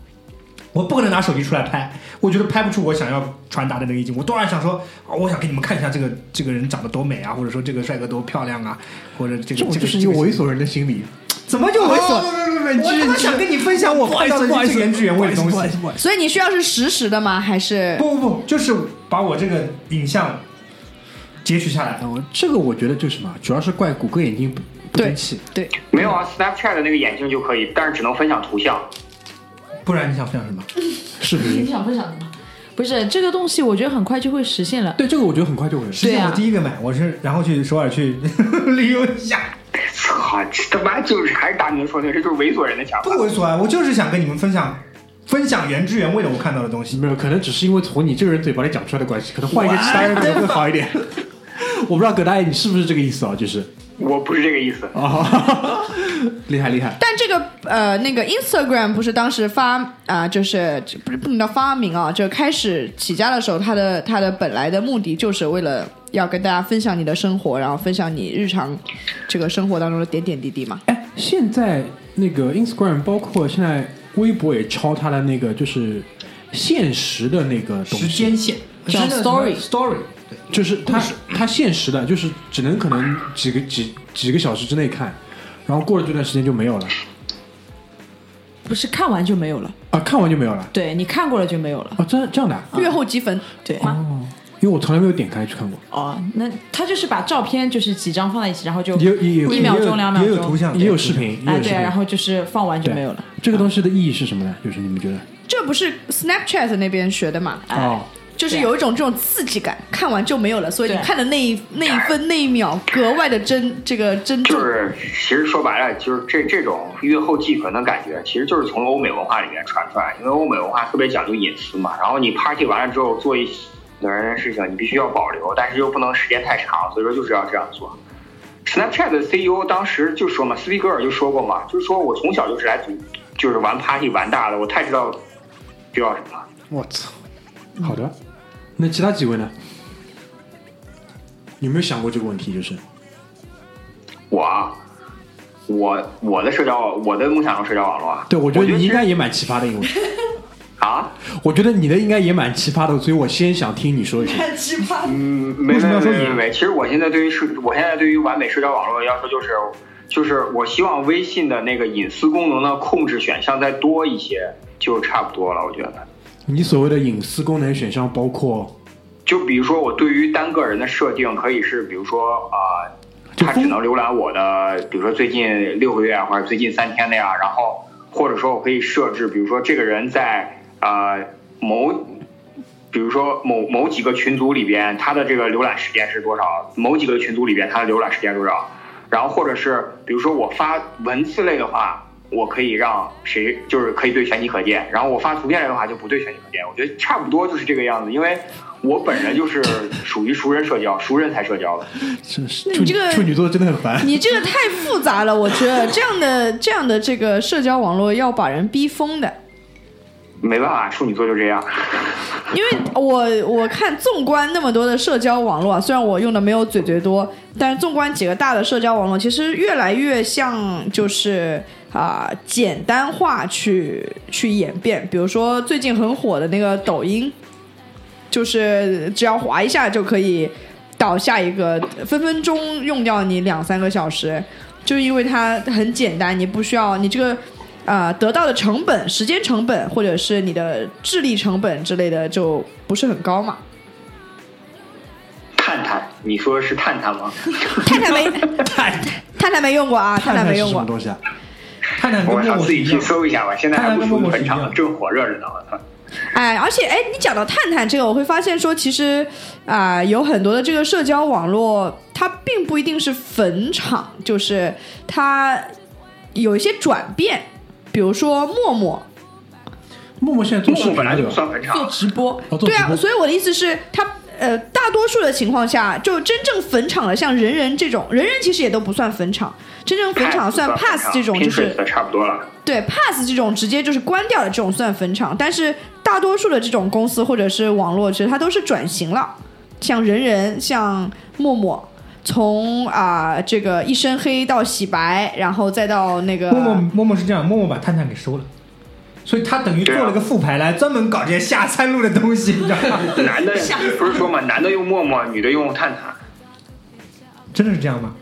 我不可能拿手机出来拍，我觉得拍不出我想要传达的那个意境。我当然想说，啊，我想给你们看一下这个这个人长得多美啊，或者说这个帅哥多漂亮啊，或者这个这个就是一个猥琐人的心理。怎么就猥琐？哦不不不不你我他妈想跟你分享我看到的最原汁原味的东西。所以你需要是实时的吗？还是不不不，就是把我这个影像截取下来。哦，这个我觉得就是什么，主要是怪谷歌眼镜不不对争气。对？没有啊，Snapchat 的那个眼镜就可以，但是只能分享图像。不然你想分享什么？视你，想分享什么？不是这个东西，我觉得很快就会实现了。对这个我觉得很快就会。实际上对啊我第一个买，我是然后去首尔去 <laughs> 旅游一下，操，这他妈就是还是大明说的，这就是猥琐人的想法。不猥琐啊，我就是想跟你们分享分享原汁原味的我看到的东西。没有，可能只是因为从你这个人嘴巴里讲出来的关系，可能换一个其他人可能会好一点。<laughs> 我不知道葛大爷你是不是这个意思啊？就是我不是这个意思。啊，<laughs> 厉害厉害。但这个呃，那个 Instagram 不是当时发啊、就是不是不能叫发明啊，就开始起家的时候，它的它的本来的目的就是为了要跟大家分享你的生活，然后分享你日常这个生活当中的点点滴滴嘛。哎，现在那个 Instagram，包括现在微博也抄它的那个就是现实的那个东时，间线叫真的什么 story story，对，就是它它限时的，就是只能可能几个几几个小时之内看，然后过了这段时间就没有了不是看完就没有了，啊，看完就没有了对你看过了就没有了。啊，这这样的啊，月后积分，对哦，因为我从来没有点开去看过，哦，那他就是把照片就是几张放在一起，然后就也也一秒钟两秒钟也有图像，也有视频，也哎对然后就是放完就没有了。这个东西的意义是什么呢？就是你们觉得？这不是 Snapchat 那边学的嘛？哦，就是有一种这种刺激感，看完就没有了，所以你看的那一那一分那一秒格外的真这个真重就。是，其实说白了，就是这这种阅后即焚的感觉，其实就是从欧美文化里面传出来。因为欧美文化特别讲究隐私嘛，然后你 party 完了之后做一些人的事情，你必须要保留，但是又不能时间太长，所以说就是要这样做。Snapchat 的 CEO 当时就说嘛，斯皮格尔就说过嘛，就是说我从小就是来组，就是玩 party 玩大的，我太知道知道什么了。我操，好的，那其他几位呢？有没有想过这个问题？就是我啊，我我的社交，我的梦想中社交网络啊，对，我觉得你应该也蛮奇葩的，因为 <laughs> 啊，我觉得你的应该也蛮奇葩的，所以我先想听你说一下。太 <laughs> 奇葩。嗯，没为什么要说你没没没没，其实我现在对于社，我现在对于完美社交网络的要求就是，就是我希望微信的那个隐私功能的控制选项再多一些，就差不多了。我觉得，你所谓的隐私功能选项包括就比如说我对于单个人的设定可以是，比如说啊、他只能浏览我的，比如说最近六个月啊或者最近三天的呀，然后或者说我可以设置，比如说这个人在啊、某。比如说某某几个群组里边，他的这个浏览时间是多少？某几个群组里边，他的浏览时间是多少？然后或者是比如说我发文字类的话，我可以让谁就是可以对全体可见，然后我发图片类的话就不对全体可见。我觉得差不多就是这个样子，因为我本人就是属于熟人社交，熟人才社交的。真 <laughs> 是你这个处女座真的很烦。你这个太复杂了，我觉得这样的这样的这个社交网络要把人逼疯的。没办法，处女座就这样。因为我我看纵观那么多的社交网络，虽然我用的没有嘴嘴多，但是纵观几个大的社交网络，其实越来越像就是啊、简单化去去演变。比如说最近很火的那个抖音，就是只要滑一下就可以导下一个，分分钟用掉你两三个小时，就因为它很简单，你不需要你这个。啊、得到的成本、时间成本，或者是你的智力成本之类的，就不是很高嘛。探探，你说是探探吗？<laughs> 探探没探探探没用过啊，探探没用过。什么东西啊？探探跟我想自己去搜一下吧，现在还不是一样正火热着呢。我操！哎，而且哎，你讲到探探这个，我会发现说，其实啊、有很多的这个社交网络，它并不一定是坟场，就是它有一些转变，比如说陌陌，陌陌现在做陌陌本来就？算坟场，直播，对啊，所以我的意思是，他呃，大多数的情况下，就真正坟场的，像人人这种，人人其实也都不算坟场，真正坟场算 pass 这种，就是差不多了。对 pass 这种直接就是关掉的这种算坟场，但是大多数的这种公司或者是网络，其实它都是转型了，像人人，像陌陌。从啊、这个一身黑到洗白，然后再到那个默默默默是这样，默默把探探给收了，所以他等于做了个副牌来专门搞这些下三路的东西，你知道吗？<laughs> 男的不是说嘛，男的用陌陌，女的用探探。真的是这样吗？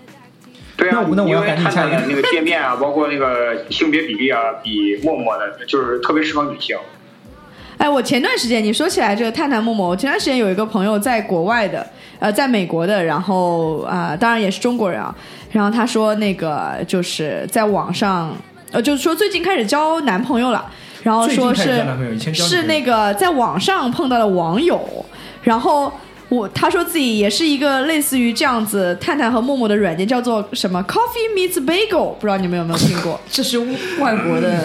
对啊，那我那我要因为赶紧下一个探探的那个界面啊，包括那个性别比例啊，比陌陌的就是特别适合女性。哎，我前段时间你说起来这个探探陌陌，我前段时间有一个朋友在国外的，呃，在美国的，然后啊、当然也是中国人啊，然后他说那个就是在网上，呃，就是说最近开始交男朋友了，然后说是是那个在网上碰到了网友，然后。我他说自己也是一个类似于这样子探探和陌陌的软件，叫做什么 Coffee Meets Bagel，不知道你们有没有听过？<laughs> 这是外国的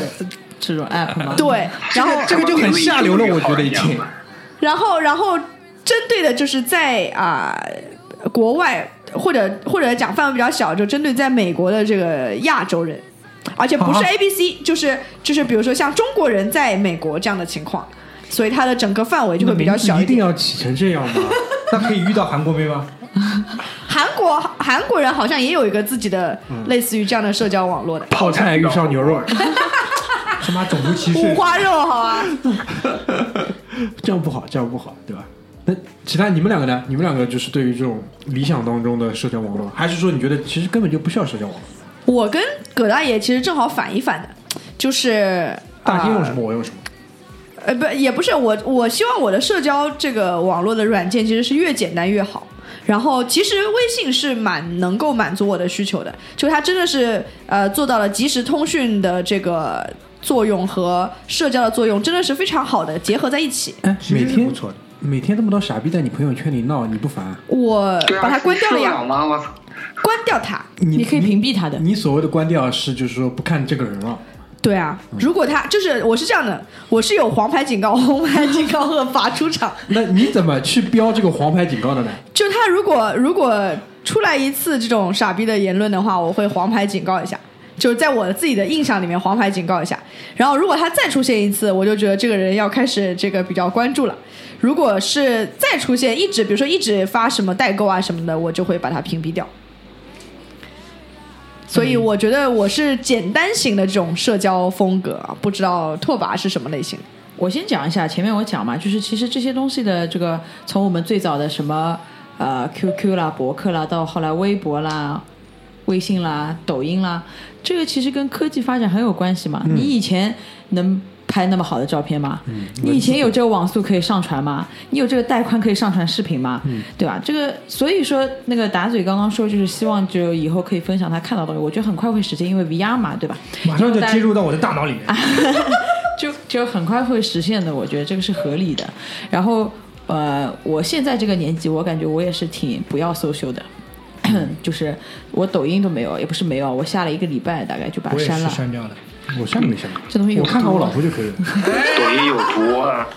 这种 app 吗？对，然后这个就很下流了，我觉得已经。然后，然后针对的就是在啊、国外或者或者讲范围比较小，就针对在美国的这个亚洲人，而且不是啊 A B C，、就是就是比如说像中国人在美国这样的情况，所以它的整个范围就会比较小一定。要起成这样吗？<laughs> 那可以遇到韩国妹吗？韩国韩国人好像也有一个自己的类似于这样的社交网络的。泡菜遇上牛肉，他妈种族歧视五！花肉，好吧？<laughs> 这样不好，这样不好，对吧？那其他你们两个呢？你们两个就是对于这种理想当中的社交网络，还是说你觉得其实根本就不需要社交网络？我跟葛大爷其实正好反一反的，就是啊大厅用什么，我用什么。呃，不，也不是我，我希望我的社交这个网络的软件其实是越简单越好。然后其实微信是蛮能够满足我的需求的，就它真的是呃做到了即时通讯的这个作用和社交的作用，真的是非常好的结合在一起。哎，每天不错的每天这么多傻逼在你朋友圈里闹，你不烦啊？我把它关掉了呀！关掉它。你你可以屏蔽他的。你所谓的关掉是就是说不看这个人了。对啊，如果他就是我是这样的，我是有黄牌警告、<laughs> 红牌警告和罚出场。那你怎么去标这个黄牌警告的呢？就他如果如果出来一次这种傻逼的言论的话，我会黄牌警告一下，就是在我自己的印象里面黄牌警告一下。然后如果他再出现一次，我就觉得这个人要开始这个比较关注了。如果是再出现一直，比如说一直发什么代购啊什么的，我就会把他屏蔽掉。所以我觉得我是简单型的这种社交风格，不知道拓跋是什么类型。我先讲一下，前面我讲嘛，就是其实这些东西的这个，从我们最早的什么呃 QQ 啦、博客啦，到后来微博啦、微信啦、抖音啦，这个其实跟科技发展很有关系嘛。你以前能拍那么好的照片吗？你以前有这个网速可以上传吗？你有这个带宽可以上传视频吗？对吧？这个所以说那个打嘴刚刚说，就是希望就以后可以分享他看到的东西，我觉得很快会实现，因为 VR 嘛，对吧？马上就接入到我的大脑里面。就 <laughs> 就很快会实现的，我觉得这个是合理的。然后呃，我现在这个年纪，我感觉我也是挺不要 social 的，<clears throat> 就是我抖音都没有，也不是没有，我下了一个礼拜，大概就把它删了。是删掉了。我删没删？这东西有我看看我老婆就可以了。抖音有毒啊！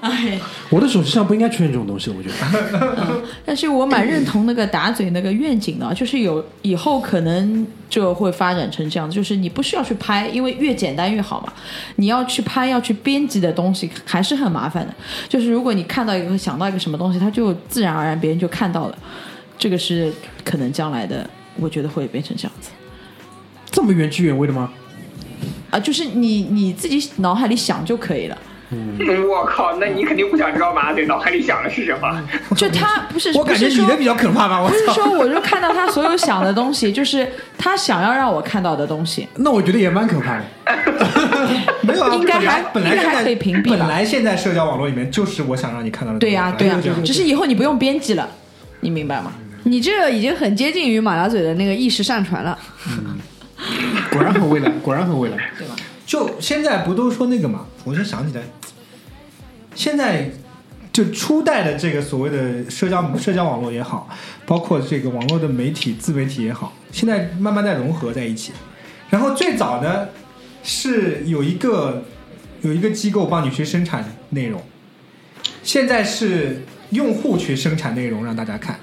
哎，我的手机上不应该出现这种东西，我觉得。<laughs> 嗯但是我蛮认同那个打嘴那个愿景的，就是有以后可能就会发展成这样，就是你不需要去拍，因为越简单越好嘛。你要去拍要去编辑的东西还是很麻烦的。就是如果你看到一个想到一个什么东西，它就自然而然别人就看到了，这个是可能将来的，我觉得会变成这样子这么原汁原味的吗？啊，就是你你自己脑海里想就可以了。我靠，那你肯定不想知道马嘴脑海里想的是什么？就他不是我感觉你的比较可怕吧？我不是！说我就看到他所有想的东西，就是他想要让我看到的东西。那我觉得也蛮可怕的。<laughs> 没有啊，应该还本来还可以屏蔽吧本来现在社交网络里面就是我想让你看到的东西。对呀、对呀、只是以后你不用编辑了，你明白吗？你这个已经很接近于马大嘴的那个意识上传了。果然很未来，果然很未来。<laughs> 对吧就现在不都说那个嘛？我就想起来，现在就初代的这个所谓的社交社交网络也好，包括这个网络的媒体自媒体也好，现在慢慢在融合在一起。然后最早呢，是有一个有一个机构帮你去生产内容，现在是用户去生产内容让大家看。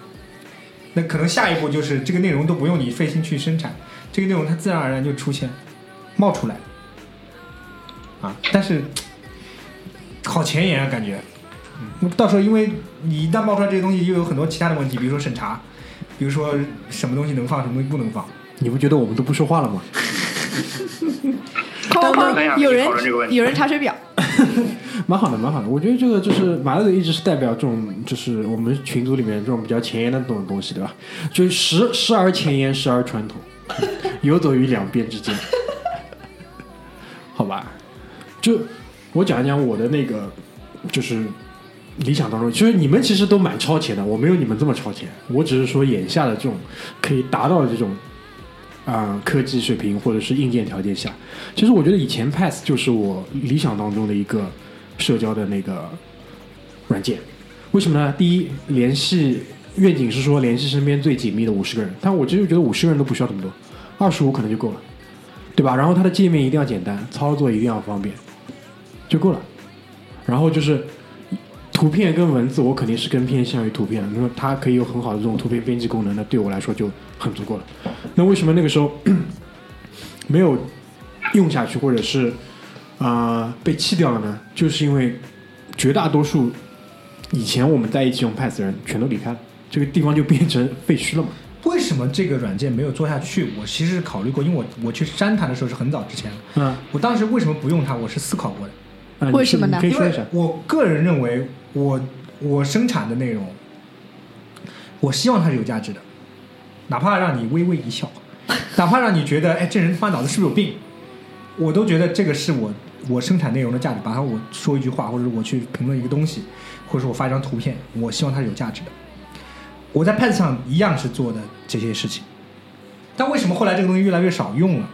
那可能下一步就是这个内容都不用你费心去生产，这个内容它自然而然就出现，冒出来。啊，但是好前沿啊，感觉。嗯，到时候因为你一旦冒出来这些东西，又有很多其他的问题，比如说审查，比如说什么东西能放，什么东西不能放。你不觉得我们都不说话了吗？<laughs> 有人有人查水表，<laughs> 蛮好的，蛮好的。我觉得这个就是马乐一直是代表这种，就是我们群组里面这种比较前沿的这种东西，对吧？就是时时而前沿，时而传统。游走于两边之间，好吧？就我讲一讲我的那个，就是理想当中，就是你们其实都蛮超前的，我没有你们这么超前，我只是说眼下的这种可以达到的这种啊、科技水平或者是硬件条件下，其实我觉得以前 Pass 就是我理想当中的一个社交的那个软件。为什么呢？第一，联系愿景是说联系身边最紧密的五十个人，但我其实觉得五十个人都不需要这么多，二十五可能就够了，对吧？然后它的界面一定要简单，操作一定要方便，就够了。然后就是图片跟文字，我肯定是更偏向于图片的，那它可以有很好的这种图片编辑功能，那对我来说就很足够了。那为什么那个时候 <coughs> 没有用下去，或者是啊、呃被弃掉了呢？就是因为绝大多数以前我们在一起用 Pass 的人全都离开了，这个地方就变成废墟了嘛。为什么这个软件没有做下去？我其实考虑过，因为我我去删它的时候是很早之前了。嗯，我当时为什么不用它？我是思考过的。啊为什么呢因为你可以说一下。我个人认为我，我生产的内容，我希望它是有价值的，哪怕让你微微一笑，<laughs> 哪怕让你觉得，哎，这人他妈脑子是不是有病，我都觉得这个是我我生产内容的价值。把它我说一句话，或者我去评论一个东西，或者说我发一张图片，我希望它是有价值的。我在 Pad 上一样是做的这些事情，但为什么后来这个东西越来越少用了？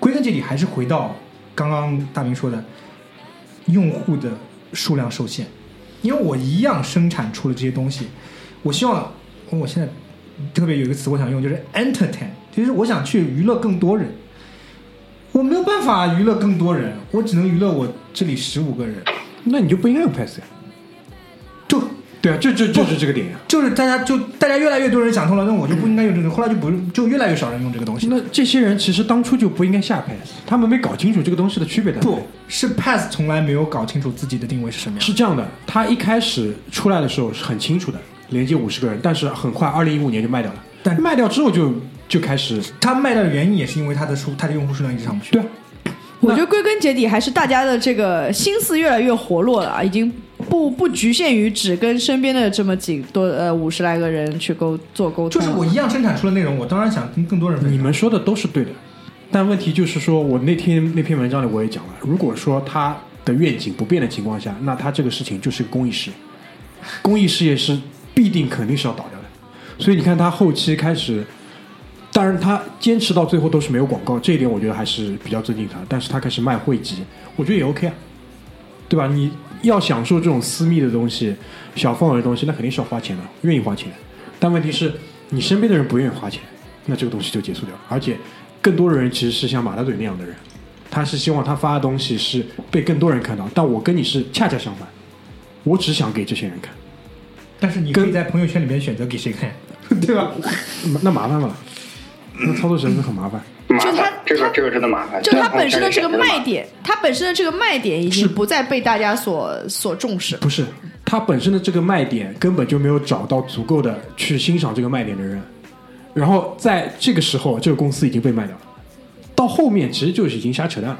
归根结底还是回到刚刚大明说的，用户的数量受限，因为我一样生产出了这些东西，我希望我现在特别有一个词我想用，就是 entertain，就是我想去娱乐更多人。我没有办法娱乐更多人，我只能娱乐我这里十五个人。那你就不应该用 Pass 呀。就对啊，就就就是这个点呀。就是大家就大家越来越多人想通了，那我就不应该用这个，后来就不就越来越少人用这个东西。那这些人其实当初就不应该下 Pass，他们没搞清楚这个东西的区别。不是 Pass 从来没有搞清楚自己的定位是什么样。是这样的，他一开始出来的时候是很清楚的，连接五十个人，但是很快，二零一五年就卖掉了。但卖掉之后就就开始，它卖掉的原因也是因为它的数，它的用户数量一直上不去。对啊，我觉得归根结底还是大家的这个心思越来越活络了啊，已经不不局限于只跟身边的这么几多呃五十来个人去沟做沟通。就是我一样生产出的内容，我当然想跟更多人分享。你们说的都是对的，但问题就是说，我那天那篇文章里我也讲了，如果说他的愿景不变的情况下，那他这个事情就是个公益事业，公益事业是必定肯定是要倒掉的。所以你看他后期开始，当然他坚持到最后都是没有广告，这一点我觉得还是比较尊敬他。但是他开始卖汇集，我觉得也 OK 啊，对吧？你要享受这种私密的东西、小范围的东西，那肯定是要花钱的，愿意花钱。但问题是你身边的人不愿意花钱，那这个东西就结束掉。而且更多的人其实是像马大嘴那样的人，他是希望他发的东西是被更多人看到。但我跟你是恰恰相反，我只想给这些人看，但是你可以在朋友圈里面选择给谁看，<laughs> 对吧？那那麻烦了，那操作起来是很麻烦。麻就它烦，这个这个真的麻烦。就它本身的这个卖点，它本身的这个卖点已经不再被大家所所重视。不是，它本身的这个卖点根本就没有找到足够的去欣赏这个卖点的人，然后在这个时候，这个公司已经被卖掉了。到后面其实就是已经瞎扯淡了，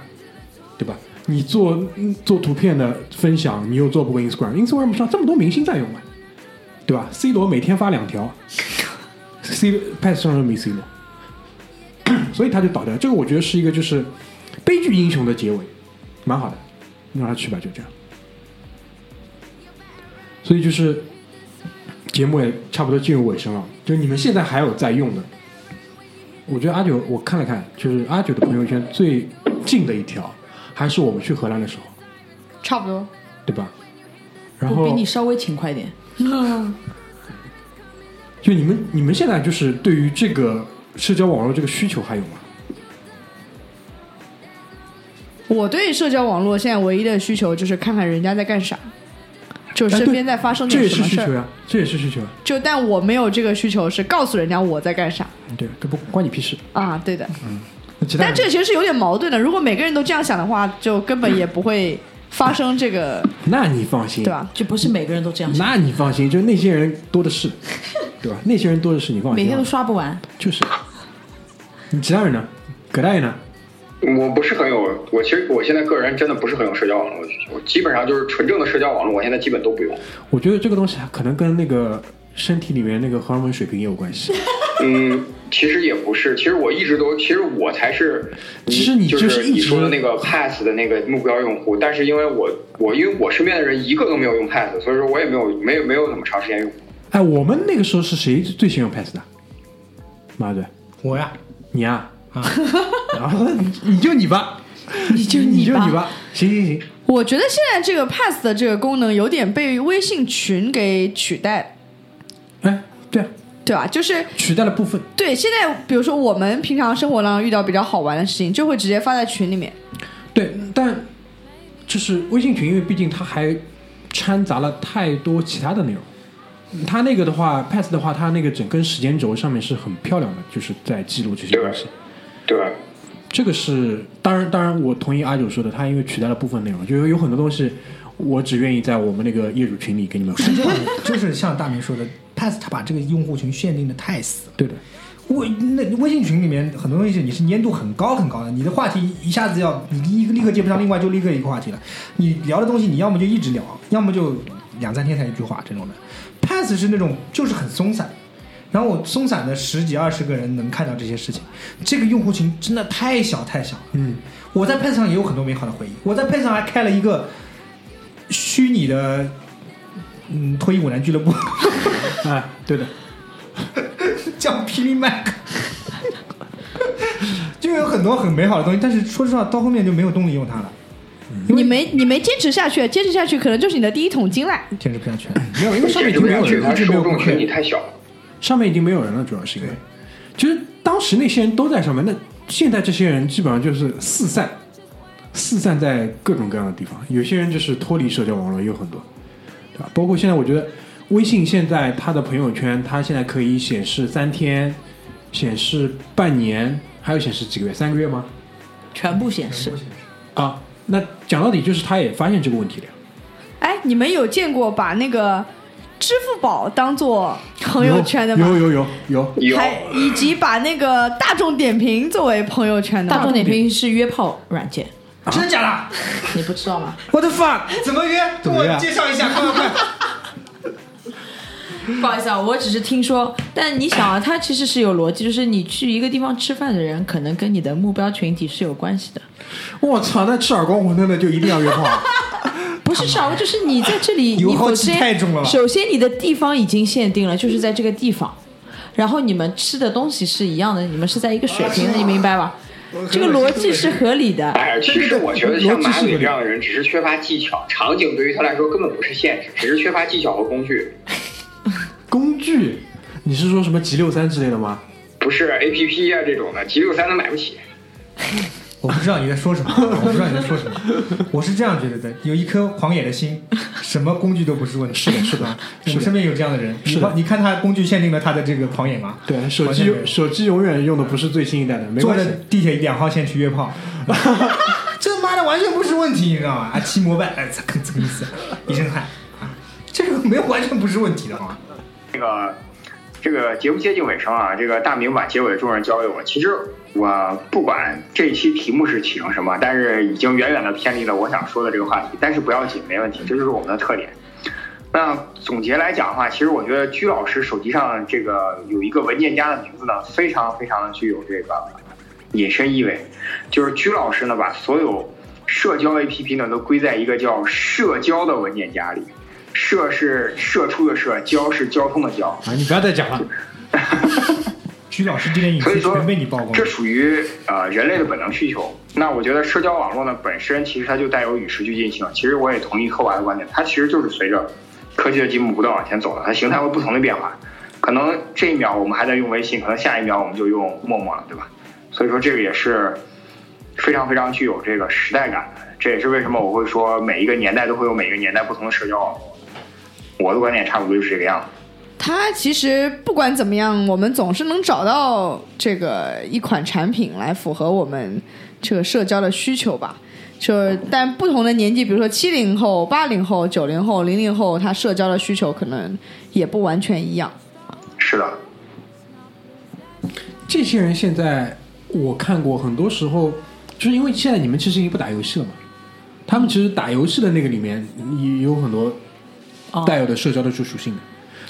对吧？你做嗯做图片的分享，你又做不过 Instagram，Instagram 上这么多明星在用嘛，对吧？C 罗每天发两条，C Pass 上又没 C 罗，<coughs> 所以他就倒掉。这个我觉得是一个就是悲剧英雄的结尾，蛮好的，让他去吧，就这样。所以就是节目也差不多进入尾声了，就是你们现在还有在用的，我觉得阿九我看了看，就是阿九的朋友圈最近的一条，还是我们去荷兰的时候，差不多。对吧？然我后比你稍微勤快点。<laughs> 就你们你们现在就是对于这个社交网络这个需求还有吗？我对社交网络现在唯一的需求就是看看人家在干啥，就身边在发生哎这也点什么事儿。是需求呀，这也是需求呀，就但我没有这个需求，是告诉人家我在干啥对，这不关你屁事。啊？对的。那其他但这其实是有点矛盾的。如果每个人都这样想的话，就根本也不会发生这个，<laughs> 那你放心，对？吧？就不是每个人都这样，那你放心，就那些人多的是，<laughs> 对吧？那些人多的是，你放心。每天都刷不完。就是。你其他人呢？葛大爷呢？我不是很有，我其实我现在个人真的不是很有社交网络我基本上就是纯正的社交网络，我现在基本都不用。我觉得这个东西可能跟那个身体里面那个荷尔蒙水平也有关系。嗯，其实也不是，其实我一直都，其实我才是，其实你就就是一直你说的那个 Pass 的那个目标用户，但是因为我我因为我身边的人一个都没有用 Pass，所以说我也没有没有没有那么长时间用。哎，我们那个时候是谁最先用 Pass 的？马队，我呀，你啊，啊，<laughs> 然后你 <laughs> 你就你吧，你就你就你吧，行行行，我觉得现在这个 Pass 的这个功能有点被微信群给取代。了，哎，对啊，对吧？就是取代了部分，对，现在比如说我们平常生活当中遇到比较好玩的事情，就会直接发在群里面。对，但就是微信群，因为毕竟它还掺杂了太多其他的内容。它那个的话，Pass 的话，它那个整根时间轴上面是很漂亮的，就是在记录这些东西。对吧？这个是当然，当然我同意阿九说的，它因为取代了部分内容，就是有很多东西我只愿意在我们那个业主群里给你们分享。就是像大明说的，Pass 它把这个用户群限定的太死了。对的，微那微信群里面很多东西你是粘度很高很高的，你的话题一下子要你一个立刻接不上，另外就立刻一个话题了。你聊的东西你要么就一直聊，要么就两三天才一句话这种的。Pass 是那种就是很松散，然后我松散的十几二十个人能看到这些事情，这个用户群真的太小太小。嗯，我在 Pass 上也有很多美好的回忆，我在 Pass 上还开了一个虚拟的嗯脱衣舞男俱乐部。<laughs> 哎，对的，<laughs> 叫霹雳麦克，<laughs> 就有很多很美好的东西，但是说实话，到后面就没有动力用它了，你没你没坚持下去，坚持下去可能就是你的第一桶金了。坚持不下去。没有，因为上面已经没有人，<laughs> 了。上面已经没有人了，主要是因为，就是当时那些人都在上面，那现在这些人基本上就是四散，四散在各种各样的地方。有些人就是脱离社交网络，也有很多，对吧？包括现在，我觉得微信现在它的朋友圈，它现在可以显示三天，显示半年，还有显示几个月，三个月吗？全部显示。啊，那讲到底就是他也发现这个问题了呀。哎，你们有见过把那个支付宝当做朋友圈的吗？有有有有，有还以及把那个大众点评作为朋友圈的大众点评是约炮软件，真的假的你不知道吗？What the fuck？怎么约？给我介绍一下，快快快！<laughs> 不好意思啊，我只是听说。但你想啊，它其实是有逻辑，就是你去一个地方吃饭的人，可能跟你的目标群体是有关系的。我操，那吃耳光馄饨的就一定要约炮啊？<laughs> 不是少，就是你在这里，<laughs> 你首先太重了首先你的地方已经限定了，就是在这个地方，然后你们吃的东西是一样的，你们是在一个水平的，你明白吧？这个逻辑是合理的。哎，其实我觉得像马伟这样的人，只是缺乏技巧，场景对于他来说根本不是限制，只是缺乏技巧和工具，工具？你是说什么 G 六三之类的吗？不是 A P P 啊这种的，G 六三都买不起。<laughs> 我不知道你在说什么，我不知道你在说什么。我是这样觉得的，有一颗狂野的心，什么工具都不是问题。是的，是的，<laughs> 我们身边有这样的人。是的你看他工具限定了他的这个狂野吗？对，手机手机永远用的不是最新一代的，没坐关系在。地铁两号线去约炮，<laughs> 这妈的完全不是问题，你知道吗？啊，骑摩拜，哎，这个这个意思，一身汗啊，这个没有完全不是问题的啊。这个这个节目接近尾声啊，这个大明把结尾的重任交给我。其实我不管这一期题目是起成什么，但是已经远远的偏离了我想说的这个话题。但是不要紧，没问题，这就是我们的特点。那总结来讲的话，其实我觉得居老师手机上这个有一个文件夹的名字呢，非常非常的具有这个隐身意味，就是居老师呢把所有社交 APP 呢都归在一个叫社交的文件夹里。社是射出的射，交是交通的交。啊，你不要再讲了。<laughs> 徐老师这点隐私所以说全被你曝光，这属于呃人类的本能需求。那我觉得社交网络呢本身其实它就带有与时俱进性。其实我也同意寇娃的观点，它其实就是随着科技的进步不断往前走的，它形态会不同的变化。可能这一秒我们还在用微信，可能下一秒我们就用陌陌了，对吧？所以说这个也是非常非常具有这个时代感的。这也是为什么我会说每一个年代都会有每一个年代不同的社交网络。我的观点差不多就是这个样子。它其实不管怎么样，我们总是能找到这个一款产品来符合我们这个社交的需求吧。就是，但不同的年纪，比如说七零后、八零后、九零后、零零后，他社交的需求可能也不完全一样。是的，这些人现在我看过，很多时候就是因为现在你们其实已经不打游戏了嘛，他们其实打游戏的那个里面也有很多哦带有的社交的属属性的。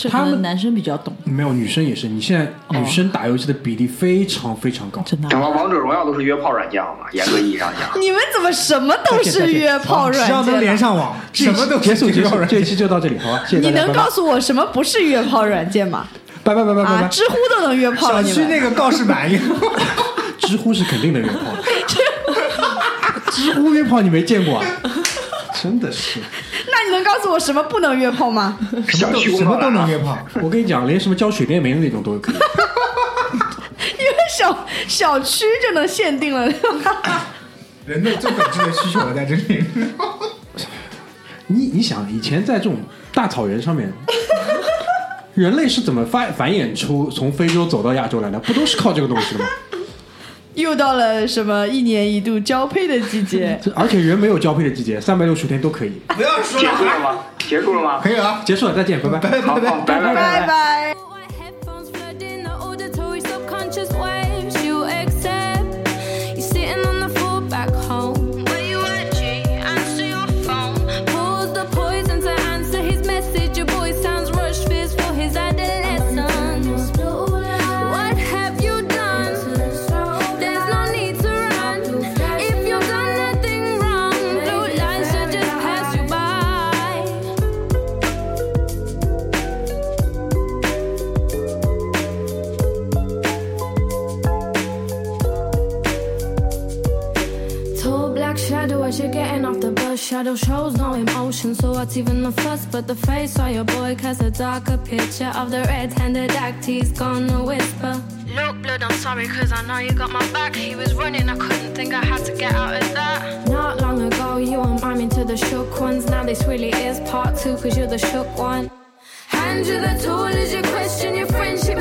他们男生比较懂，没有女生也是，你现在女生打游戏的比例非常非常高。真的整个王者荣耀都是约炮软件嘛，严格意义上讲。<laughs> 你们怎么什么都是约炮软件只要能？连上网，什么都结束结束，这个软件这一期就到这里，好吧？谢谢，你能告诉我什么不是约炮软件吗？拜拜拜拜拜啊，拜。知乎都能约炮了，你们小区那个告示板，<laughs> 知乎是肯定能约炮的，知乎约炮你没见过啊？真的是，能告诉我什么不能约炮吗？什么都什么都能约炮。我跟你讲，连什么交水电煤的那种都可以。<laughs> 因为小小区就能限定了。<laughs> 人的最本质的需求在这里。<laughs> 你你想，以前在这种大草原上面，人类是怎么繁繁衍出从非洲走到亚洲来的？不都是靠这个东西的吗？又到了什么一年一度交配的季节？<laughs> 而且人没有交配的季节，三百六十天都可以。不要说结束了吗？结束了吗？可以了，结束了，再见，拜拜。拜拜好好，拜拜拜拜。Shadow shows no emotion, so what's even the fuss? But the face of your boy casts a darker picture of the red-handed act. He's gonna whisper. Look, blood, I'm sorry, cause I know you got my back. He was running, I couldn't think I had to get out of that. Not long ago, you were miming to the shook ones. Now this really is part two, cause you're the shook one. Hand you the tool as you question your friendship.